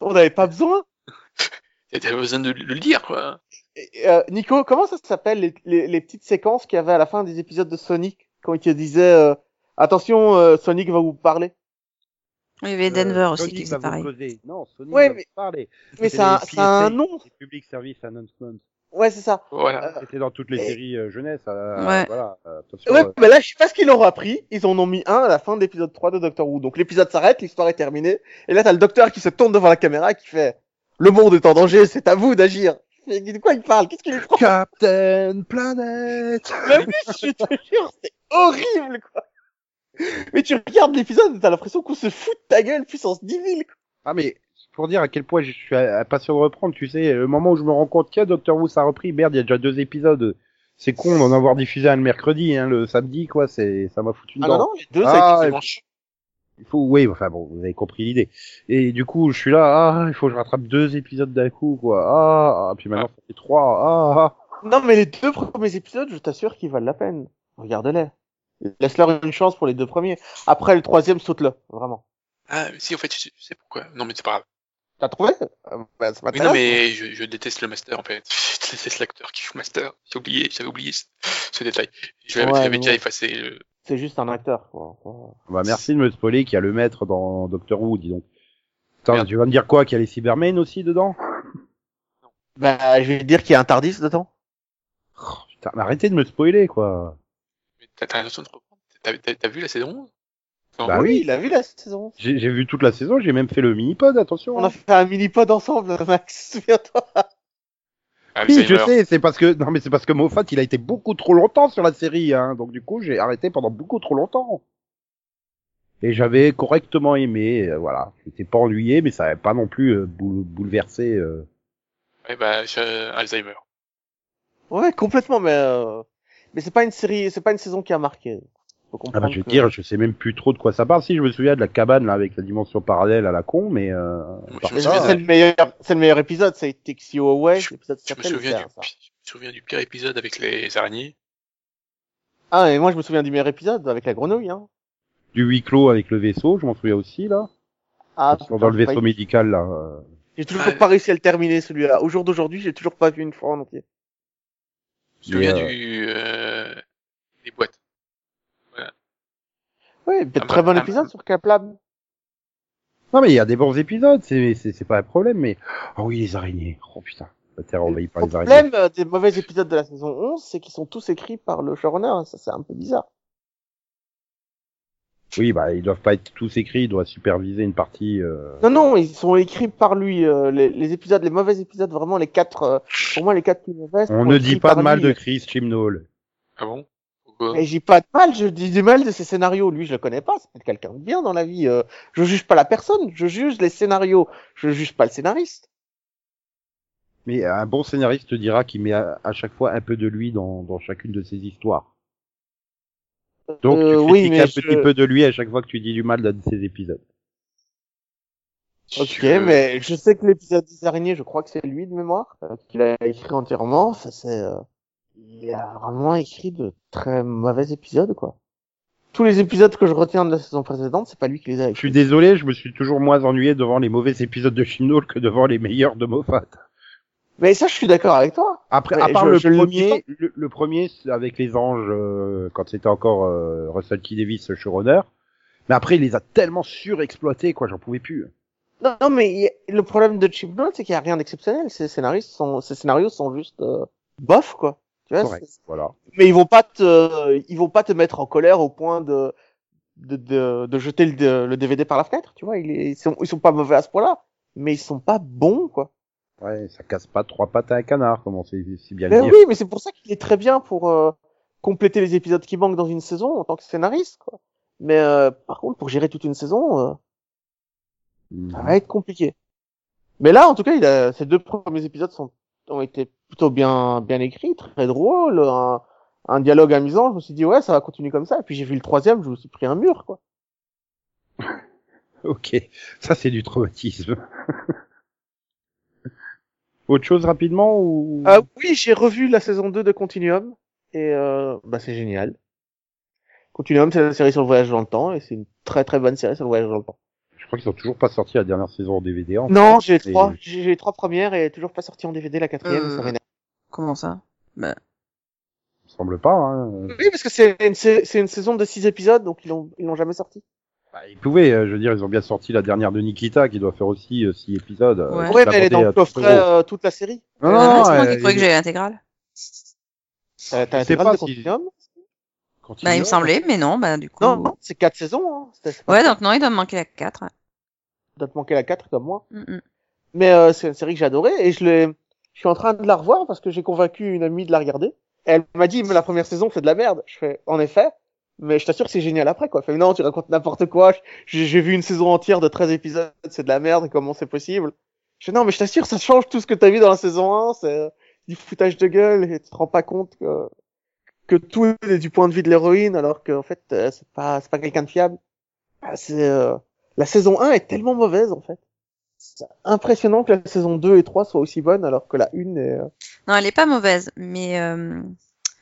On n'avait pas besoin. (laughs) Il y avait besoin de, de le dire, quoi. Et, euh, Nico, comment ça s'appelle les, les, les petites séquences qu'il y avait à la fin des épisodes de Sonic quand il te disait euh, attention euh, Sonic va vous parler? Oui, il y avait Denver Euh, aussi qui vous pareil. causer. Non, Sonic Ouais, va mais- vous parler. Mais ça, les ça a un nom. les Public Service Announcement. Ouais, c'est ça. Voilà. Euh, C'était dans toutes les et- séries euh, jeunesse. euh, Ouais. Voilà. euh, Ouais, euh, mais là, je sais pas ce qu'ils ont appris. Ils en ont mis un à la fin de l'épisode 3 de Doctor Who. Donc l'épisode s'arrête, l'histoire est terminée. Et là, t'as le docteur qui se tourne devant la caméra et qui fait Le monde est en danger, c'est à vous d'agir. Mais De quoi il parle? Qu'est-ce qu'il lui prend? Captain Planet. (laughs) Mais oui, je te jure, c'est horrible, quoi. Mais tu regardes l'épisode, t'as l'impression qu'on se fout de ta gueule puissance 10 000, quoi. Ah mais pour dire à quel point je suis impatient de reprendre, tu sais, le moment où je me rends compte qu'il y a Doctor Who ça a repris, merde, il y a déjà deux épisodes. C'est con d'en avoir diffusé un le mercredi, hein, le samedi, quoi, c'est, ça m'a foutu une Ah non, dent. non, les deux, Ah, ça a été et- dimanche. Il faut, oui, enfin bon, vous avez compris l'idée. Et du coup, je suis là, ah, il faut que je rattrape deux épisodes d'un coup, quoi. Ah, ah, puis maintenant ça fait trois. Ah, ah. Non, mais les deux premiers épisodes, je t'assure qu'ils valent la peine. Regarde-les. Laisse-leur une chance pour les deux premiers. Après, le troisième, saute-le. Vraiment. Ah, mais si, en fait, je sais pourquoi. Non, mais c'est pas grave. T'as trouvé Euh, bah, ça Oui, m'intéresse. non, mais je, je déteste le master, en fait. (laughs) Je déteste l'acteur qui joue le master. J'ai oublié, j'avais oublié ce, ce détail. Je l'avais Ouais, déjà effacé. le- C'est juste un acteur, quoi. Bah, merci de me spoiler qu'il y a le maître dans Doctor Who, dis donc. Attends, tu vas me dire quoi, qu'il y a les Cybermen aussi dedans? Bah, je vais te dire qu'il y a un Tardis dedans. Putain, mais arrêtez de me spoiler, quoi. Mais t'as t'as l'intention de reprendre T'as t'as- t'as vu la saison 11 Non. Bah oui. il a vu la saison. J'ai j'ai vu toute la saison, j'ai même fait le mini-pod, attention. On a fait un mini-pod ensemble, (laughs) Max. Souviens-toi. Oui, je sais, c'est parce que non mais c'est parce que Moffat il a été beaucoup trop longtemps sur la série, hein, donc du coup j'ai arrêté pendant beaucoup trop longtemps. Et j'avais correctement aimé, euh, voilà, j'étais pas ennuyé, mais ça avait pas non plus euh, boule- bouleversé. euh. Ouais, bah, je- Alzheimer. Ouais, complètement, mais euh... mais c'est pas une série, c'est pas une saison qui a marqué. Faut Ah bah je veux que- dire, je sais même plus trop de quoi ça parle. Si je me souviens de la cabane là avec la dimension parallèle à la con, mais euh, me souviens C'est le meilleur, c'est le meilleur épisode, c'est You Away. Je- l'épisode Je me souviens du, ça. je me souviens du pire épisode avec les araignées. Ah, et moi je me souviens du meilleur épisode avec la grenouille, hein. du huis clos avec le vaisseau, je m'en souviens aussi là. Ah, dans le vaisseau médical là. euh. J'ai toujours pas réussi à le terminer celui-là. Au jour d'aujourd'hui, j'ai toujours pas vu une fois en entier. Je me souviens euh, du, euh, des boîtes. Ouais, peut-être Ah, très bah, bon ah, épisode sur Caplab. Non, mais il y a des bons épisodes, c'est, c'est, c'est pas un problème, mais, oh oui, les araignées. Oh putain. La terre envahie par Le les araignées. problème euh, des mauvais épisodes de la saison 11, c'est qu'ils sont tous écrits par le showrunner. Ça, c'est un peu bizarre. Oui, bah, ils doivent pas être tous écrits, ils doivent superviser une partie, euh... Non, non, ils sont écrits par lui. euh, les, les épisodes, les mauvais épisodes, vraiment les quatre, euh, pour moi les quatre plus mauvais. On ne dit pas de mal lui. de Chris Chimnall. Ah bon? Pourquoi Et j'ai pas de mal, je dis du mal de ses scénarios. Lui, je le connais pas, c'est peut-être quelqu'un de bien dans la vie. euh, je juge pas la personne, je juge les scénarios. Je juge pas le scénariste. Mais un bon scénariste te dira qu'il met à, à chaque fois un peu de lui dans, dans chacune de ses histoires. Donc Euh, tu oui, critiques mais un je- petit peu de lui à chaque fois que tu dis du mal de ses épisodes. Ok, Je- mais je sais que l'épisode des araignées, je crois que c'est lui de mémoire, euh, qu'il a écrit entièrement. Ça, c'est, euh, il a vraiment écrit de très mauvais épisodes, quoi. Tous les épisodes que je retiens de la saison précédente, c'est pas lui qui les a Je suis écrits. désolé, je me suis toujours moins ennuyé devant les mauvais épisodes de Chimnall que devant les meilleurs de Moffat. Mais ça, je suis d'accord avec toi. Après, Mais à part je- le je premier, le, le premier c'est avec les anges, euh, quand c'était encore euh, Russell T Davis showrunner. Mais après, il les a tellement surexploités, quoi, j'en pouvais plus. Non, non, mais a- le problème de Chip Note, c'est qu'il y a rien d'exceptionnel. Ces scénaristes sont, ces scénarios sont juste euh, bof, quoi. Tu vois, Correct, voilà. mais ils vont pas te, ils vont pas te mettre en colère au point de, de, de, de jeter le, le DVD par la fenêtre. Tu vois, ils, ils sont, ils sont pas mauvais à ce point-là, mais ils sont pas bons, quoi. Ouais, ça casse pas trois pattes à un canard, comment c'est si bien Mais dire. oui, mais c'est pour ça qu'il est très bien pour euh, compléter les épisodes qui manquent dans une saison en tant que scénariste, quoi. Mais euh, par contre, pour gérer toute une saison, euh, Mhm. ça va être compliqué. Mais là, en tout cas, il a, ces deux premiers épisodes sont, ont été plutôt bien, bien écrits, très drôles, un, un dialogue amusant. Je me suis dit, ouais, ça va continuer comme ça. Et puis j'ai vu le troisième, je me suis pris un mur, quoi. (laughs) Ok, ça c'est du traumatisme. (laughs) Autre chose rapidement ou? Euh, oui, j'ai revu la saison 2 de Continuum, et euh, bah, c'est génial. Continuum, c'est la série sur le voyage dans le temps, et c'est une très très bonne série sur le voyage dans le temps. Je crois qu'ils ont toujours pas sorti la dernière saison en DVD. En Non, j'ai trois, j'ai j'ai les trois premières et toujours pas sorti en DVD la quatrième. Euh. ça. Comment ça? Bah, Il me semble pas. Hein. Oui, parce que c'est une, c'est c'est une saison de six épisodes, donc ils l'ont ils l'ont jamais sorti. Bah, ils pouvaient, euh, je veux dire, ils ont bien sorti la dernière de Nikita qui doit faire aussi euh, six épisodes. Ouais. mais elle est dans le à 30 coffret euh, toute la série. Non, Ah, non, c'est moi qui croyais que j'avais l'intégrale. Euh, T'as l'intégrale pas de si- Continuum? Bah, il me semblait, mais non, bah, du coup. Non, non, c'est quatre saisons. Hein. Ouais, donc non, il doit me manquer la 4. doit te manquer la 4 comme moi. Mm, mm. Mais euh, c'est une série que j'adorais et je l'ai, je suis en train de la revoir parce que j'ai convaincu une amie de la regarder. Et elle m'a dit, mais la première saison c'est de la merde. Je fais, en effet, mais je t'assure que c'est génial après quoi. Elle fait, non, tu racontes n'importe quoi. J'ai j'ai vu une saison entière de 13 épisodes, c'est de la merde. Comment c'est possible? Je fais, non, mais je t'assure, ça change tout ce que t'as vu dans la saison 1. C'est euh, du foutage de gueule et tu te rends pas compte que que tout est du point de vue de l'héroïne alors qu'en fait euh, c'est pas c'est pas quelqu'un de fiable. Ah, c'est euh, la saison 1 est tellement mauvaise en fait. C'est impressionnant que la saison 2 et 3 soient aussi bonnes alors que la 1 est... euh, Non, elle est pas mauvaise, mais, euh,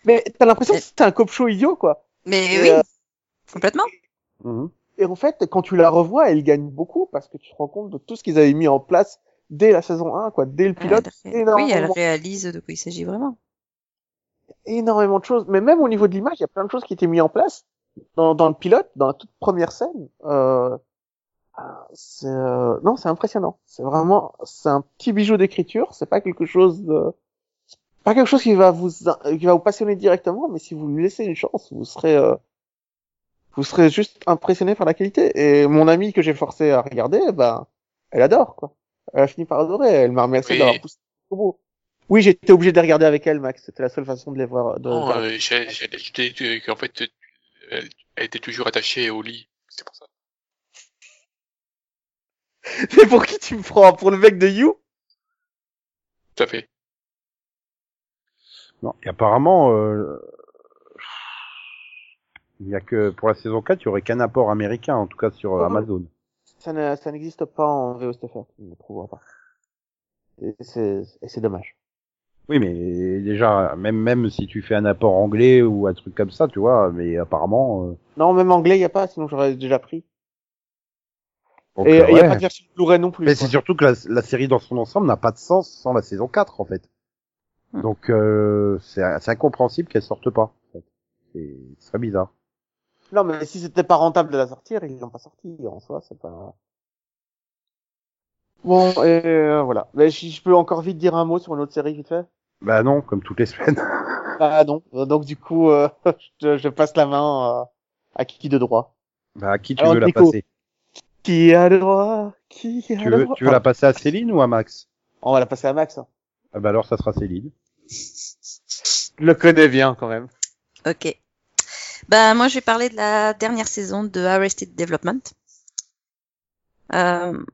Mais t'as l'impression que c'est un cop show idiot quoi. mais Et, oui, euh, complètement. Mhm. Et en fait, quand tu la revois, elle gagne beaucoup parce que tu te rends compte de tout ce qu'ils avaient mis en place dès la saison 1, quoi, dès le pilote. Elle ré- oui, elle réalise de quoi il s'agit vraiment. Énormément de choses. Mais même au niveau de l'image, il y a plein de choses qui étaient mises en place dans, dans le pilote, dans la toute première scène. Euh, ah, c'est euh, non, c'est impressionnant. C'est vraiment, c'est un petit bijou d'écriture. C'est pas quelque chose de, pas quelque chose qui va vous qui va vous passionner directement, mais si vous lui laissez une chance, vous serez euh, vous serez juste impressionné par la qualité. Et mon amie que j'ai forcé à regarder, ben, elle adore quoi. Elle a fini par adorer. Elle m'a remercié Oui. d'avoir poussé au bout. Oui, j'étais obligé de les regarder avec elle, Max. C'était la seule façon de les voir. De, Non, euh, j'ai j'ai ajouté qu'en fait, elle, elle était toujours attachée au lit. C'est pour ça. (laughs) Mais pour qui tu me prends? Pour le mec de You? Tout à fait. Non, et apparemment, euh, il y a que pour la saison 4, il y aurait qu'un apport américain, en tout cas sur Mhm. Amazon. Ça ne- ça n'existe pas en VOSTFR, tu ne le trouveras pas. Et c'est dommage. Oui, mais déjà, même même si tu fais un apport anglais ou un truc comme ça, tu vois, mais apparemment, euh, Non, même anglais, il y a pas, sinon j'aurais déjà pris. Donc, Et il euh, n'y a pas de version Blu-ray non plus. Mais c'est surtout que la, la série dans son ensemble n'a pas de sens sans la saison 4 en fait. Hmm. Donc euh, c'est incompréhensible qu'elle sorte pas. En fait. C'est c'est très bizarre. Non, mais si c'était pas rentable de la sortir, ils l'ont pas sorti. En soi, c'est pas. Bon, et euh, voilà. Mais si je peux encore vite dire un mot sur une autre série vite fait? Bah non, comme toutes les semaines. (laughs) Ah non. Donc du coup, euh, (laughs) je, je passe la main euh, à qui de droit? Bah à qui tu Alors, veux la Nico. passer? Qui a le droit? Qui a tu le veux, droit? tu veux la passer à Céline ou à Max? On va la passer à Max. hein. ah Bah alors ça sera Céline. Je le connais bien quand même. Ok. Ben moi je vais parler de la dernière saison de Arrested Development. Euh,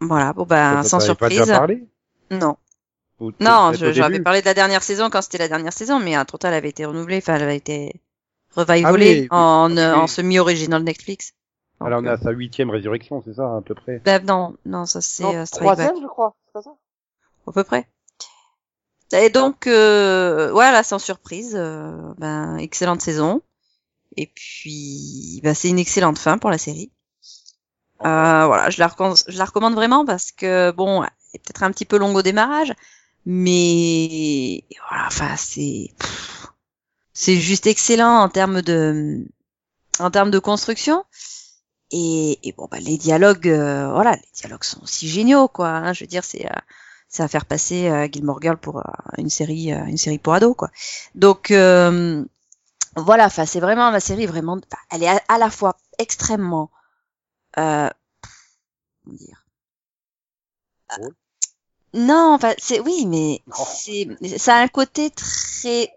voilà, bon ben sans t'avais pas surprise. déjà parlé non, non, j'avais parlé de la dernière saison quand c'était la dernière saison, mais un total avait été renouvelée, enfin elle avait été revivalée Ah oui, oui. en, Oui, euh, en semi-original Netflix. Donc, Alors on est euh, à sa huitième résurrection, c'est ça à peu près? Ben, non, non, ça c'est euh, Back. troisième, je crois. C'est pas ça? À peu près. Et donc, euh, voilà, sans surprise, euh, ben, excellente saison. Et puis, ben, c'est une excellente fin pour la série. Euh, voilà, je la, je la recommande vraiment parce que, bon, elle est peut-être un petit peu longue au démarrage, mais voilà, enfin, c'est c'est juste excellent en termes de en termes de construction. Et, et bon, bah, les dialogues, euh, voilà, les dialogues sont aussi géniaux, quoi. hein. je veux dire, c'est euh, c'est à faire passer euh, Gilmore Girl pour euh, une série euh, une série pour ados, quoi. Donc voilà, enfin, c'est vraiment la série vraiment, enfin, elle est à la fois extrêmement, euh, comment dire? Drôle. Non, enfin, c'est oui, mais c'est ça a un côté très,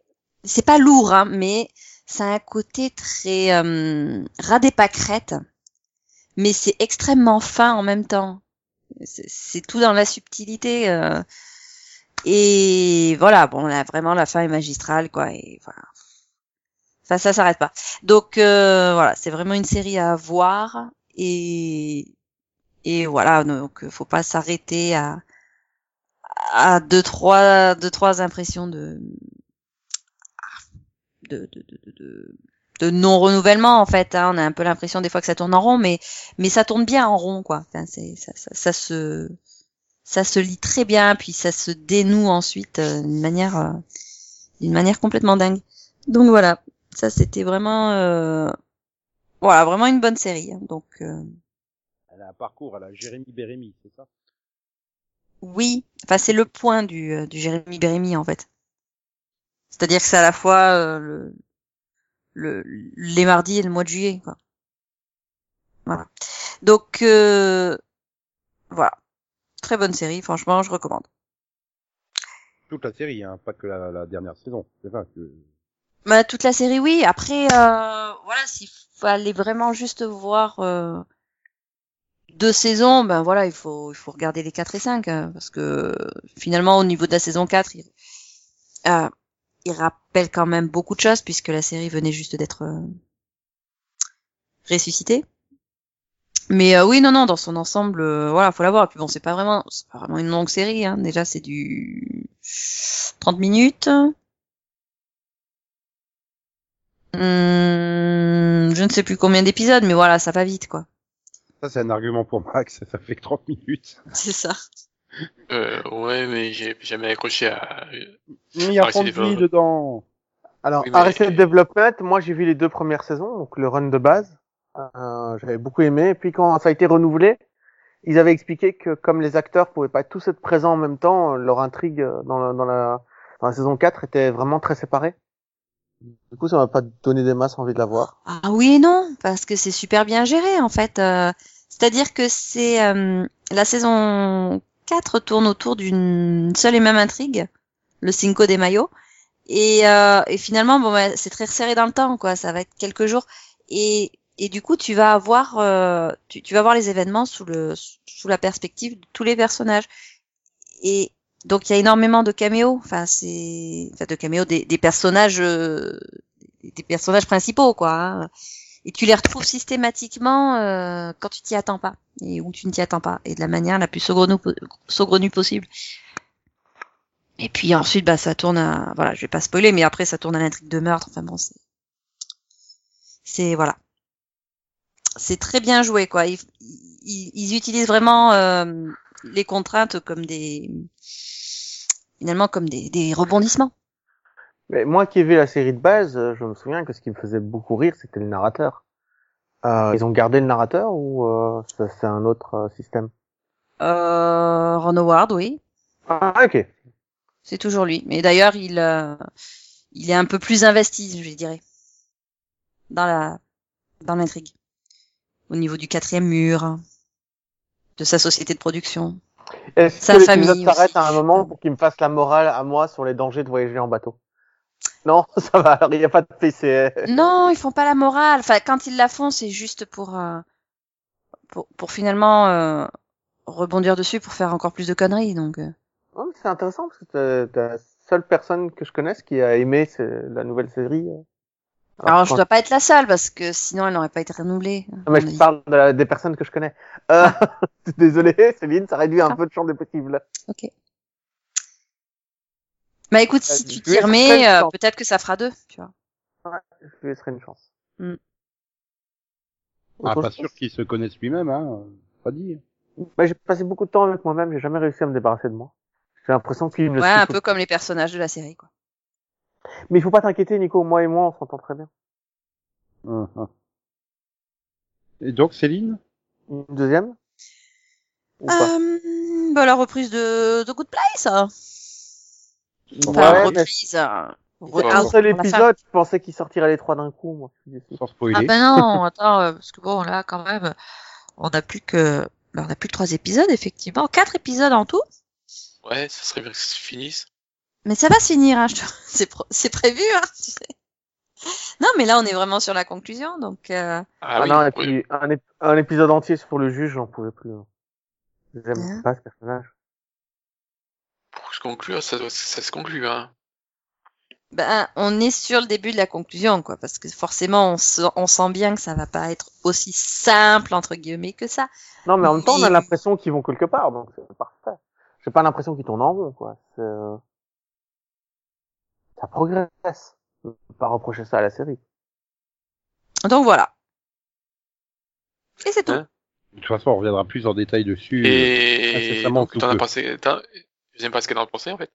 c'est pas lourd, hein, mais ça a un côté très euh, ras des pâquerettes, mais c'est extrêmement fin en même temps. C'est c'est tout dans la subtilité. euh, et voilà, bon, là, vraiment, la fin est magistrale, quoi. Et voilà. Enfin, ça s'arrête pas. Donc euh, voilà, c'est vraiment une série à voir et et voilà, donc faut pas s'arrêter à à deux trois deux trois impressions de de de de, de, de non renouvellement en fait. Hein. On a un peu l'impression des fois que ça tourne en rond, mais mais ça tourne bien en rond quoi. Enfin, c'est ça, ça, se ça se lit très bien, puis ça se dénoue ensuite euh, d'une manière euh, d'une manière complètement dingue. Donc voilà, ça c'était vraiment euh, voilà vraiment une bonne série. hein. Donc euh, Elle a un parcours à la Jérémy Bérémy, c'est ça? Oui, enfin c'est le point du euh, du Jérémy Bérémy en fait. C'est-à-dire que c'est à la fois euh, le, le les mardis et le mois de juillet quoi. Voilà. Donc euh, voilà. Très bonne série, franchement, je recommande. Toute la série, hein, pas que la, la dernière saison. C'est ça que... Bah, toute la série, oui. Après, euh, voilà, s'il fallait vraiment juste voir euh, deux saisons, ben voilà, il faut il faut regarder les 4 et 5 hein, parce que finalement au niveau de la saison 4, il, euh, il rappelle quand même beaucoup de choses puisque la série venait juste d'être euh, ressuscitée. Mais oui, non, non, dans son ensemble, voilà, faut la voir. Puis bon, c'est pas vraiment, c'est pas vraiment une longue série. Hein. Déjà, c'est du 30 minutes. Hum, je ne sais plus combien d'épisodes, mais voilà, ça va vite, quoi. Ça, c'est un argument pour Max, ça fait que 30 minutes. C'est ça. Euh, ouais, mais j'ai jamais accroché à. Il y a vrais. dedans. Alors, Oui, mais- Arrested Development, moi j'ai vu les deux premières saisons, donc le run de base. Euh, J'avais beaucoup aimé. Et puis quand ça a été renouvelé, ils avaient expliqué que comme les acteurs pouvaient pas tous être présents en même temps, leur intrigue euh, dans la, dans la, dans la saison 4 était vraiment très séparée. Du coup, ça m'a pas donné des masses envie de la voir. Ah oui et non, parce que c'est super bien géré en fait. Euh, C'est-à-dire que c'est euh, la saison 4 tourne autour d'une seule et même intrigue, le Cinco de Mayo, et, euh, et finalement bon bah, c'est très resserré dans le temps quoi. Ça va être quelques jours et et du coup tu vas avoir euh, tu, tu vas voir les événements sous le sous la perspective de tous les personnages et donc il y a énormément de caméos. Enfin c'est enfin de caméos des, des personnages euh, des- personnages principaux quoi. hein. Et tu les retrouves systématiquement euh, quand tu t'y attends pas et où tu ne t'y attends pas et de la manière la plus saugrenue, po- saugrenue possible. Et puis ensuite bah ça tourne à voilà, je vais pas spoiler mais après ça tourne à l'intrigue de meurtre. Enfin bon c'est c'est voilà. C'est très bien joué quoi. Il, il- ils, ils utilisent vraiment euh, les contraintes comme des finalement comme des, des rebondissements. Mais moi qui ai vu la série de base, euh, je me souviens que ce qui me faisait beaucoup rire, c'était le narrateur. Euh, ils ont gardé le narrateur ou euh, c'est un autre euh, système? Euh, Ron Howard, oui, Ah ok. c'est toujours lui. Mais d'ailleurs, il euh, il est un peu plus investi, je dirais, dans la dans l'intrigue, au niveau du quatrième mur, de sa société de production. Est-ce Sa que l'épisode s'arrête à un moment pour qu'il me fasse la morale à moi sur les dangers de voyager en bateau? Non, (laughs) ça va, il n'y a pas de PC. Non, ils font pas la morale. Enfin, quand ils la font, c'est juste pour euh, pour, pour finalement euh, rebondir dessus pour faire encore plus de conneries. Donc, euh. C'est intéressant parce que t'es la seule personne que je connaisse qui a aimé la nouvelle série. Alors je quand- dois pas être la seule parce que sinon elle n'aurait pas été renouvelée. Non, mais je te parle de la- des personnes que je connais. Euh, (laughs) Désolé, Céline, ça réduit un Ah. peu le champ des possibles. Ok. Bah écoute, si Euh, tu je t'y remets, euh, chance. peut-être que ça fera deux. Tu vois. Je lui laisserai une chance. Hmm. Ah, pas sûr qu'ils se connaissent lui-même, hein. Pas dit. Bah, j'ai passé beaucoup de temps avec moi-même, j'ai jamais réussi à me débarrasser de moi. J'ai l'impression qu'il me Ouais, un peu comme les personnages de la série, quoi. Mais il faut pas t'inquiéter, Nico, moi et moi, on s'entend très bien. Hum. Et donc, Céline? Une deuxième? Ou pas? Euh, bah la reprise de Good Place. hein. Enfin, Ouais, mais reprise. re- un ah, seul épisode, je pensais qu'il sortirait les trois d'un coup, moi. je suis déçu. Sans spoiler. Ah ben non, (laughs) attends, euh, parce que bon là quand même, on a plus que, ben, on a plus que trois épisodes effectivement, quatre épisodes en tout. Ouais, ça serait bien que ça se finisse. Mais ça va se finir, hein, je te- (laughs) c'est pro- c'est prévu, hein, tu sais. Non, mais là on est vraiment sur la conclusion, donc euh, Ah, Ah oui, non, et puis un, ép- un épisode entier sur le juge, j'en pouvais plus. hein. J'aime Hein pas ce personnage. pour se conclure, ça, doit, ça se conclut, hein. ben on est sur le début de la conclusion, quoi, parce que forcément on, se- on sent bien que ça va pas être aussi simple entre guillemets que ça. Non, mais en même temps, on a l'impression qu'ils vont quelque part, donc c'est parfait. J'ai pas l'impression qu'ils tournent en rond, quoi. C'est, euh, Ça progresse. Je peux pas reprocher ça à la série. Donc voilà. Et c'est tout. Hein De toute façon, on reviendra plus en détail dessus. Et sous t'en as pensé, t'as- j'aime pas ce qu'elle en a pensé, en fait?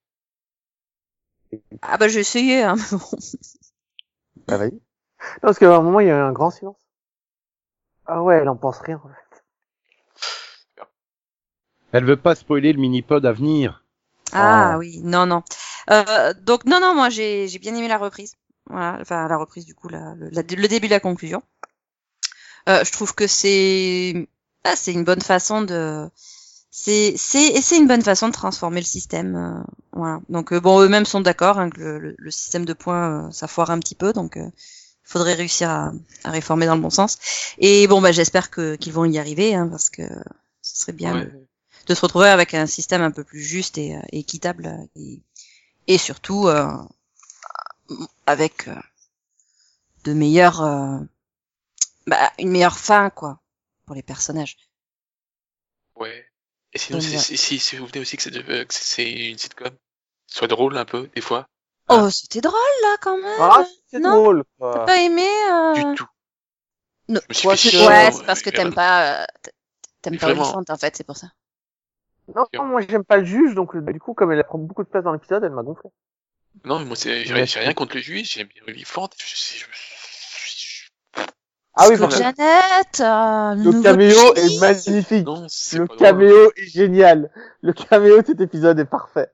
Ah bah j'ai essayé, hein. mais bon. Bah, vas-y. Non, parce qu'à un moment, il y a eu un grand silence. Ah ouais, elle en pense rien, en fait. Elle veut pas spoiler le mini-pod à venir. Ah Ah. oui, non, non. Euh, donc non, non, moi j'ai j'ai bien aimé la reprise. Voilà, enfin la reprise du coup, la, le, la- le début de la conclusion. Euh, je trouve que c'est ah, c'est une bonne façon de c'est c'est et c'est une bonne façon de transformer le système. euh, voilà. Donc euh, bon, eux-mêmes sont d'accord hein, que le, le, le système de points euh, ça foire un petit peu, donc euh, il faudrait réussir à, à réformer dans le bon sens. Et bon bah j'espère que qu'ils vont y arriver hein, parce que ce serait bien Ouais. de- se retrouver avec un système un peu plus juste et, équitable et, et surtout euh, avec euh, de meilleures euh, bah, une meilleure fin quoi pour les personnages. Ouais. Et sinon, Donc, si, si, si, si vous venez aussi que c'est de- que c'est une sitcom, soit drôle un peu, des fois. Oh, c'était drôle là quand même. Ah, c'est non? drôle, T'as pas aimé euh... Du tout. Non. Je me suis Ouais, c'est- chier. Ouais, c'est parce que t'aimes pas euh, t'aimes pas. Oliphant en fait, c'est pour ça. Non, non, moi, j'aime pas le juge, donc, euh, du coup, comme elle prend beaucoup de place dans l'épisode, elle m'a gonflé. Non, mais moi, c'est, j'ai rien contre le juif, j'aime bien Oliphant. Je, je, je, je- Ah oui, Jeannette, euh, le nouveau caméo est magnifique. non, c'est Le drôle. caméo est génial. Le caméo de cet épisode est parfait.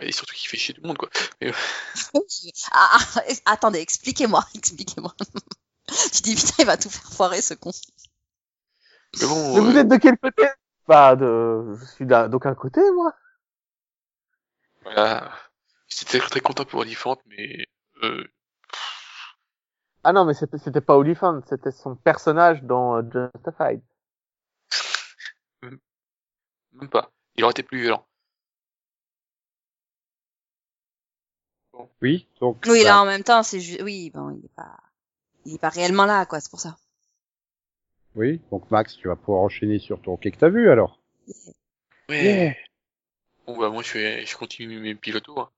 Et surtout qu'il fait chier tout le monde, quoi. (laughs) Ah, ah, attendez, expliquez-moi, (laughs) expliquez-moi. Je dis putain, il va tout faire foirer ce con. Mais bon, Mais vous euh, êtes de quel côté? Bah, de... je suis d'aucun côté, moi. voilà. J'étais très, très content pour Oliphant, mais, euh, Ah non, mais c'était c'était pas Oliphant, c'était son personnage dans euh, Justified. même pas. Il aurait été plus violent. Oui, donc. Oui, bah, là en même temps, c'est ju- oui, bon, il est pas, il est pas réellement là, quoi, c'est pour ça. Oui, donc Max, tu vas pouvoir enchaîner sur ton quai que t'as vu alors? Ouais. Bon, bah, moi, je fais, je continue mes pilotos, hein.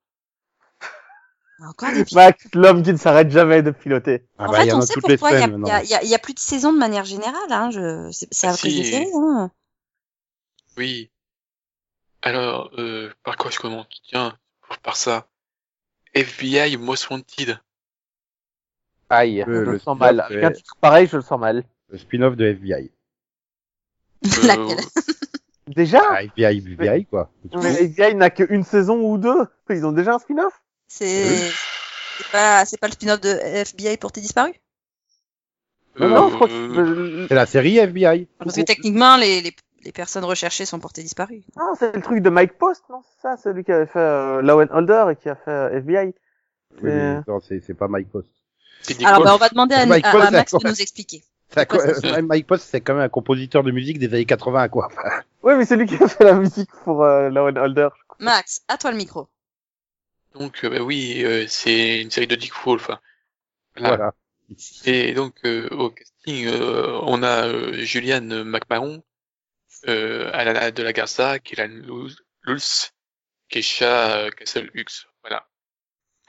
Encore des pilotes? Max, l'homme qui ne s'arrête jamais de piloter. Ah en bah, fait, il y en on a sait pourquoi il y, a- semaines il y a- maintenant. il y a- plus de saisons de manière générale. Hein. Je... c'est- C'est Ah, à cause des séries. Hein. Oui. Alors, euh, par quoi je commence? Tiens, par ça. FBI Most Wanted. Aïe, Le- je le sens mal. Pareil, je le sens mal. Le spin-off de FBI. Euh, Laquelle (laughs) Déjà Ah, FBI, FBI, quoi. Mais FBI n'a qu'une saison ou deux. Ils ont déjà un spin-off? C'est c'est pas c'est pas le spin-off de FBI porté disparu? Non, non, je crois euh, que... C'est la série FBI. Parce que techniquement les, les les personnes recherchées sont portées disparues. Ah, c'est le truc de Mike Post, non? C'est ça, celui qui avait fait euh, Law and Holder et qui a fait euh, FBI. Oui, mais non, c'est c'est pas Mike Post. Alors bah, on va demander à, à- à Max de nous expliquer. Euh, Mike Post, c'est quand même un compositeur de musique des années 80, quoi. Ouais, mais c'est lui qui a fait la musique pour euh, Holder. Max, à toi le micro. Donc, euh, bah oui, euh, c'est une série de Dick Wolf. Enfin, voilà. voilà. Et donc, euh, au casting, euh, on a euh, Julianne McMahon, euh, Alana de la Garza, Kélan Lulz, Keisha euh, Castle Hughes. Voilà.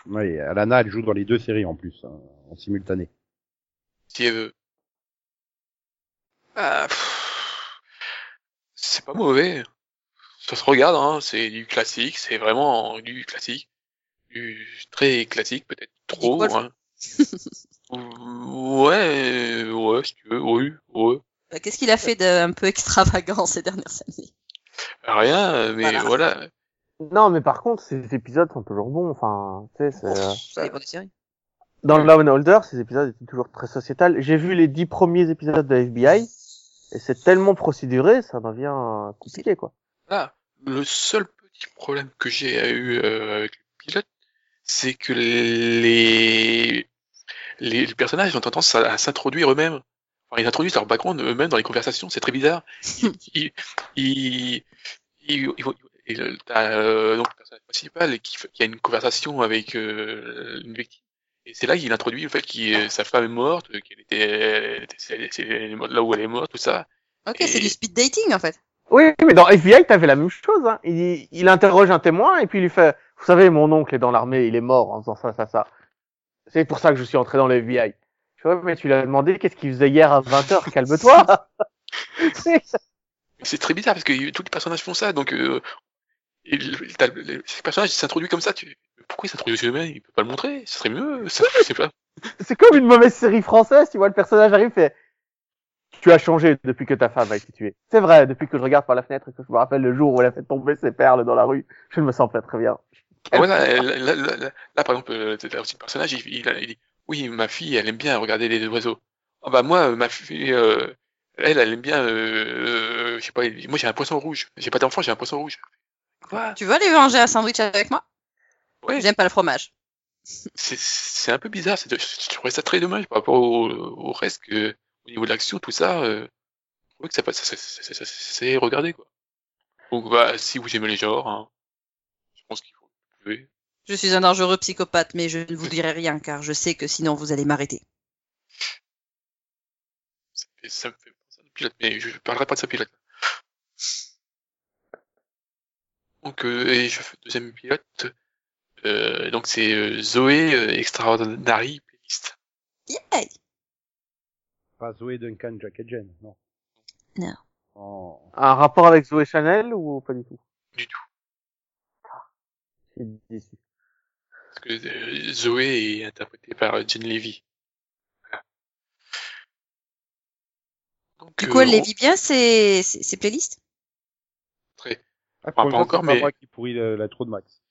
Oui, Alana, elle joue dans les deux séries en plus, hein, en simultané. Si elle veut. Pff, c'est pas mauvais. Ça se regarde, hein. C'est du classique. C'est vraiment du classique. Du très classique, peut-être trop. Hein. ouais, ouais, si tu veux. Oui, ouais. Bah, Qu'est-ce qu'il a fait d'un peu extravagant ces dernières années? Rien, mais Voilà. voilà. Non, mais par contre, ces épisodes sont toujours bons. Enfin, tu sais, c'est... euh, Ça dépend des séries. Dans Law and Holder, ces épisodes étaient toujours très sociétal. J'ai vu les dix premiers épisodes de FBI, et c'est tellement procéduré, ça devient euh, compliqué, quoi. Là, le seul petit problème que j'ai eu euh, avec le pilote, c'est que les... les les personnages ont tendance à, à s'introduire eux-mêmes. Enfin, ils introduisent leur background eux-mêmes dans les conversations, c'est très bizarre. Ils, (laughs) ils, ils, ils- ils vont- et le- t'as, euh, donc le personnage principal qui, qui a une conversation avec euh, une victime. Et c'est là qu'il introduit le fait que sa femme est morte, qu'elle était, elle était- c'est- c'est là où elle est morte, tout ça. Ok, Et- c'est du speed dating en fait. Oui, mais dans FBI, t'avais la même chose. Hein. Il, il interroge un témoin et puis il lui fait « Vous savez, mon oncle est dans l'armée, il est mort en faisant ça, ça, ça. C'est pour ça que je suis entré dans le FBI. » fais, Ouais, mais tu lui as demandé qu'est-ce qu'il faisait hier à 20h, calme-toi (laughs) C'est- très bizarre parce que tous les personnages font ça, donc euh, il- le- le- chaque personnage s'introduit comme ça. Tu... Pourquoi il s'introduit eux-mêmes Il peut pas le montrer. Ce serait mieux. Ça, je sais pas. C'est comme une mauvaise série française, tu vois, le personnage arrive et fait « Tu as changé depuis que ta femme a été tuée. » C'est vrai, depuis que je regarde par la fenêtre et que je me rappelle le jour où elle a fait tomber ses perles dans la rue, je ne me sens pas très bien. Voilà, là, là, là, là, là, par exemple, euh, aussi le personnage, il, il, a- il dit oui, ma fille, elle aime bien regarder les oiseaux. Ah bah moi, ma fille, euh, elle, elle aime bien, euh, euh, je sais pas, moi j'ai un poisson rouge. J'ai pas d'enfant, j'ai un poisson rouge. Quoi? Tu veux aller manger un sandwich avec moi? Ouais. J'aime pas le fromage. c'est un peu bizarre. de- Je trouvais ça très dommage par rapport au, au reste que, au niveau de l'action, tout ça. Euh, je trouvais que ça, passe- ça, ça, ça, c'est regardé quoi. Donc bah, si vous aimez les genres, hein, je pense qu'il faut. vous pouvez. Je suis un dangereux psychopathe, mais je ne vous dirai rien car je sais que sinon vous allez m'arrêter. Ça, me fait- ça me fait penser à un pilote, mais je parlerai pas de sa pilote. Donc euh, et je fais deuxième pilote. Euh, donc c'est euh, Zoé euh, Extraordinary Playlist. Yay Pas Zoé Duncan, Jack et Jen, non. Non. Oh. Un rapport avec Zoé Chanel ou pas du tout? Du tout. Je suis déçu. Parce que euh, Zoé est interprétée par euh, Jen Levy. Voilà. Donc, Du coup, euh, elle les on- vit bien ces, ces, ces playlists? Très- Ah, pas une fois, encore, c'est pas mais- moi qui pourris le- la trop de Max.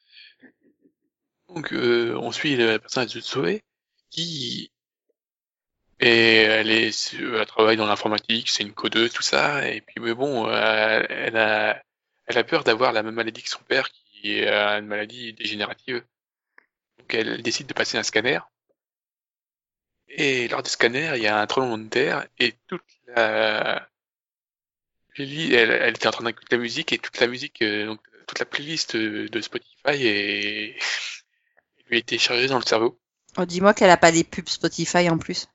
Donc euh, on suit le personnage de Zoé qui est elle travaille dans l'informatique, c'est une codeuse tout ça et puis mais bon euh, elle a elle a peur d'avoir la même maladie que son père qui a une maladie dégénérative. Donc elle décide de passer un scanner. Et lors du scanner, il y a un tremblement de terre et toute la elle, était en train d'écouter la musique et toute la musique euh, toute la playlist de Spotify est lui a été chargée dans le cerveau. oh, Dis-moi qu'elle a pas des pubs Spotify en plus.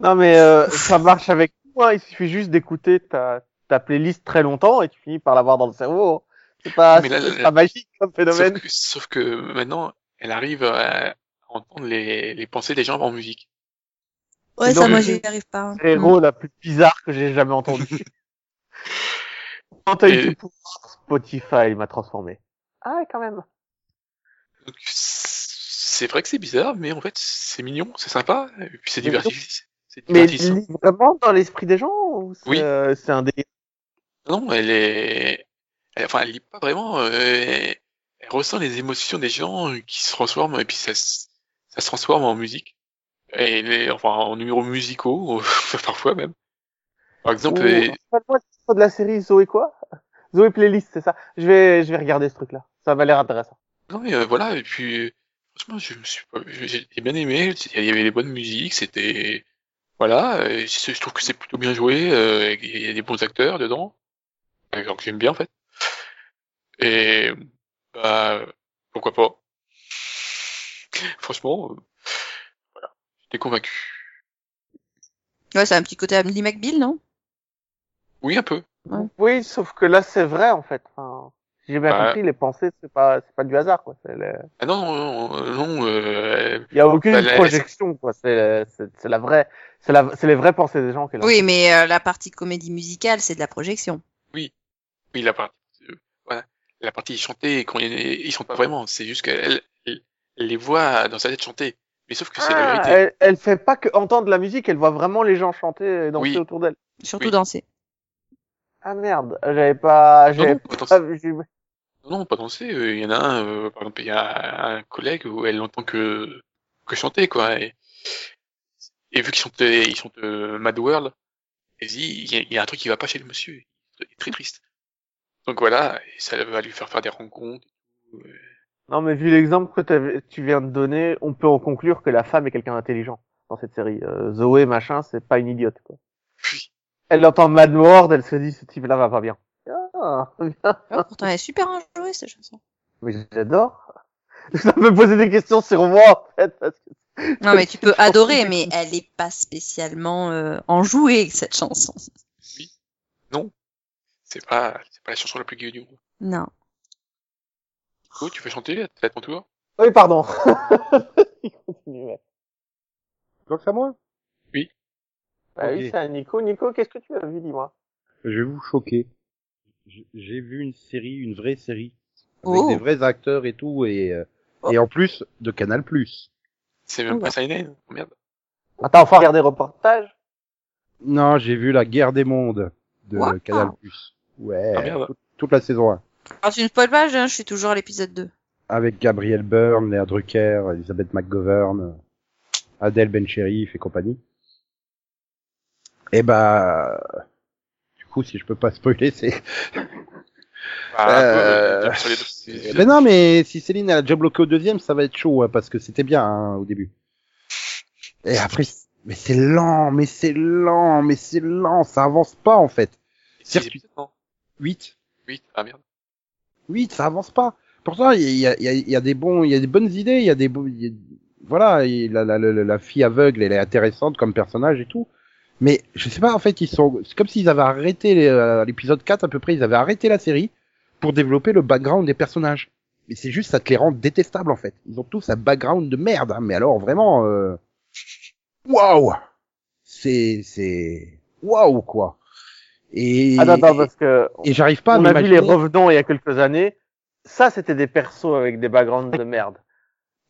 Non mais euh, ça marche avec tout, hein. il suffit juste d'écouter ta, ta playlist très longtemps et tu finis par l'avoir dans le cerveau. C'est pas, là, c'est là, pas magique comme Sauf phénomène. que, sauf que maintenant, elle arrive à, entendre les, les pensées des gens en musique. Ouais, ça, moi, j'y arrive pas. C'est l'héros la plus bizarre que j'ai jamais entendu. (laughs) Quand t'as eu Et- Spotify m'a transformé. Ah ouais, quand même. Donc, c'est vrai que c'est bizarre, mais en fait, c'est mignon, c'est sympa, et puis c'est divertissant. Mais vraiment dans l'esprit des gens ou Oui. euh, c'est un délire? Non, elle est, elle- enfin, elle lit pas vraiment. euh, elle, elle ressent les émotions des gens qui se transforment et puis ça, se- ça se transforme en musique. Et les, enfin, en numéros musicaux (laughs) parfois même. Par exemple, Ou- titre de la série Zoé quoi? Zoé Playlist, c'est ça. Je vais, je vais regarder ce truc-là. Ça m'a l'air intéressant. non mais euh, voilà. Et puis, franchement, je me suis, pas- j'ai bien aimé. Il y avait les bonnes musiques, c'était, voilà. Je, je trouve que c'est plutôt bien joué. euh, Il y a des bons acteurs dedans. Donc j'aime bien en fait. Et bah pourquoi pas. Franchement, euh, voilà, j'étais convaincu. Ouais, c'est un petit côté Andy McBeal, non? Oui, un peu. Oui, sauf que là c'est vrai en fait. Enfin, j'ai bien Bah. compris, les pensées c'est pas, c'est pas du hasard quoi. C'est le- Ah non, non, non, non, euh, Il y a aucune Bah, la- projection quoi. C'est, c'est, c'est la vraie, c'est la, c'est les vraies pensées des gens a. Oui, mais euh, la partie comédie musicale, c'est de la projection. oui, la partie, euh, voilà, la partie chantée, quand ils, ils chantent pas vraiment, c'est juste qu'elle elle, elle les voit dans sa tête chanter. Mais sauf que c'est la Ah, vérité. elle, elle fait pas que entendre la musique, elle voit vraiment les gens chanter et danser Oui. autour d'elle. Surtout Oui. danser. Ah merde, j'avais pas, j'avais non, pas danser. pas vu. Non, pas danser. euh, Il y en a un, euh, par exemple, il y a un collègue où elle n'entend que que chanter, quoi. Et, et vu qu'ils chantent, ils chantent euh, Mad World, elle dit, il y, a, il y a un truc qui va pas chez le monsieur. Il est très triste. Donc voilà, et ça va lui faire faire des rencontres. euh. Non, mais vu l'exemple que tu viens de donner, on peut en conclure que la femme est quelqu'un d'intelligent dans cette série. Euh, Zoé, machin, c'est pas une idiote, quoi. Oui. Elle entend Mad World, elle se dit, ce type-là va pas bien. Ah, bien. Oh, pourtant, elle est super enjouée, cette chanson. Mais j'adore. Ça me poser des questions sur moi, en fait, parce que Non, mais tu peux (laughs) adorer, mais elle est pas spécialement euh, enjouée, cette chanson. C'est pas, c'est pas la chanson la plus gaie du monde. Non. Oh, tu veux chanter C'est à ton tour? Oui, pardon. (laughs) Il continue, ouais. Donc c'est à moi? Bah oui, c'est à Nico. Nico, qu'est-ce que tu as vu, dis-moi? Je vais vous choquer. J'ai vu une série, une vraie série, avec Oh. des vrais acteurs et tout, et, euh, et en plus de Canal+. C'est même Oh, pas Silent Oh, Merde. Attends, enfin, regarder reportage. Non, j'ai vu La Guerre des Mondes de Wow. Canal+. Ouais, Ah, toute, toute la saison 1. Alors, tu ne spoil pas, hein, je suis toujours à l'épisode 2. Avec Gabriel Byrne, Léa Drucker, Elisabeth McGovern, Adèle Bencherif et compagnie. Et bah, coup, si je peux pas spoiler, c'est... Peu, Euh, euh, sur les deux- Mais non, mais si Céline a déjà bloqué au deuxième, ça va être chaud, hein, parce que c'était bien hein, au début. Et après, mais c'est lent, mais c'est lent, mais c'est lent, ça avance pas en fait. Circuit. épisodes, non 8, Oui, ah merde. 8, ça avance pas. Pourtant, il y a, il y, a, il y a des bons, il y a des bonnes idées, il y a des, beaux- voilà, et la, la, la, la fille aveugle, elle est intéressante comme personnage et tout. Mais je sais pas, en fait, ils sont, c'est comme s'ils avaient arrêté euh, l'épisode 4 à peu près, ils avaient arrêté la série pour développer le background des personnages. Mais c'est juste, ça te les rend détestables en fait. Ils ont tous un background de merde, hein, mais alors vraiment, euh... waouh, c'est, c'est, waouh quoi. Et, Ah, non, non, parce que et j'arrive pas à on a vu les revenants il y a quelques années. Ça, c'était des persos avec des backgrounds de merde.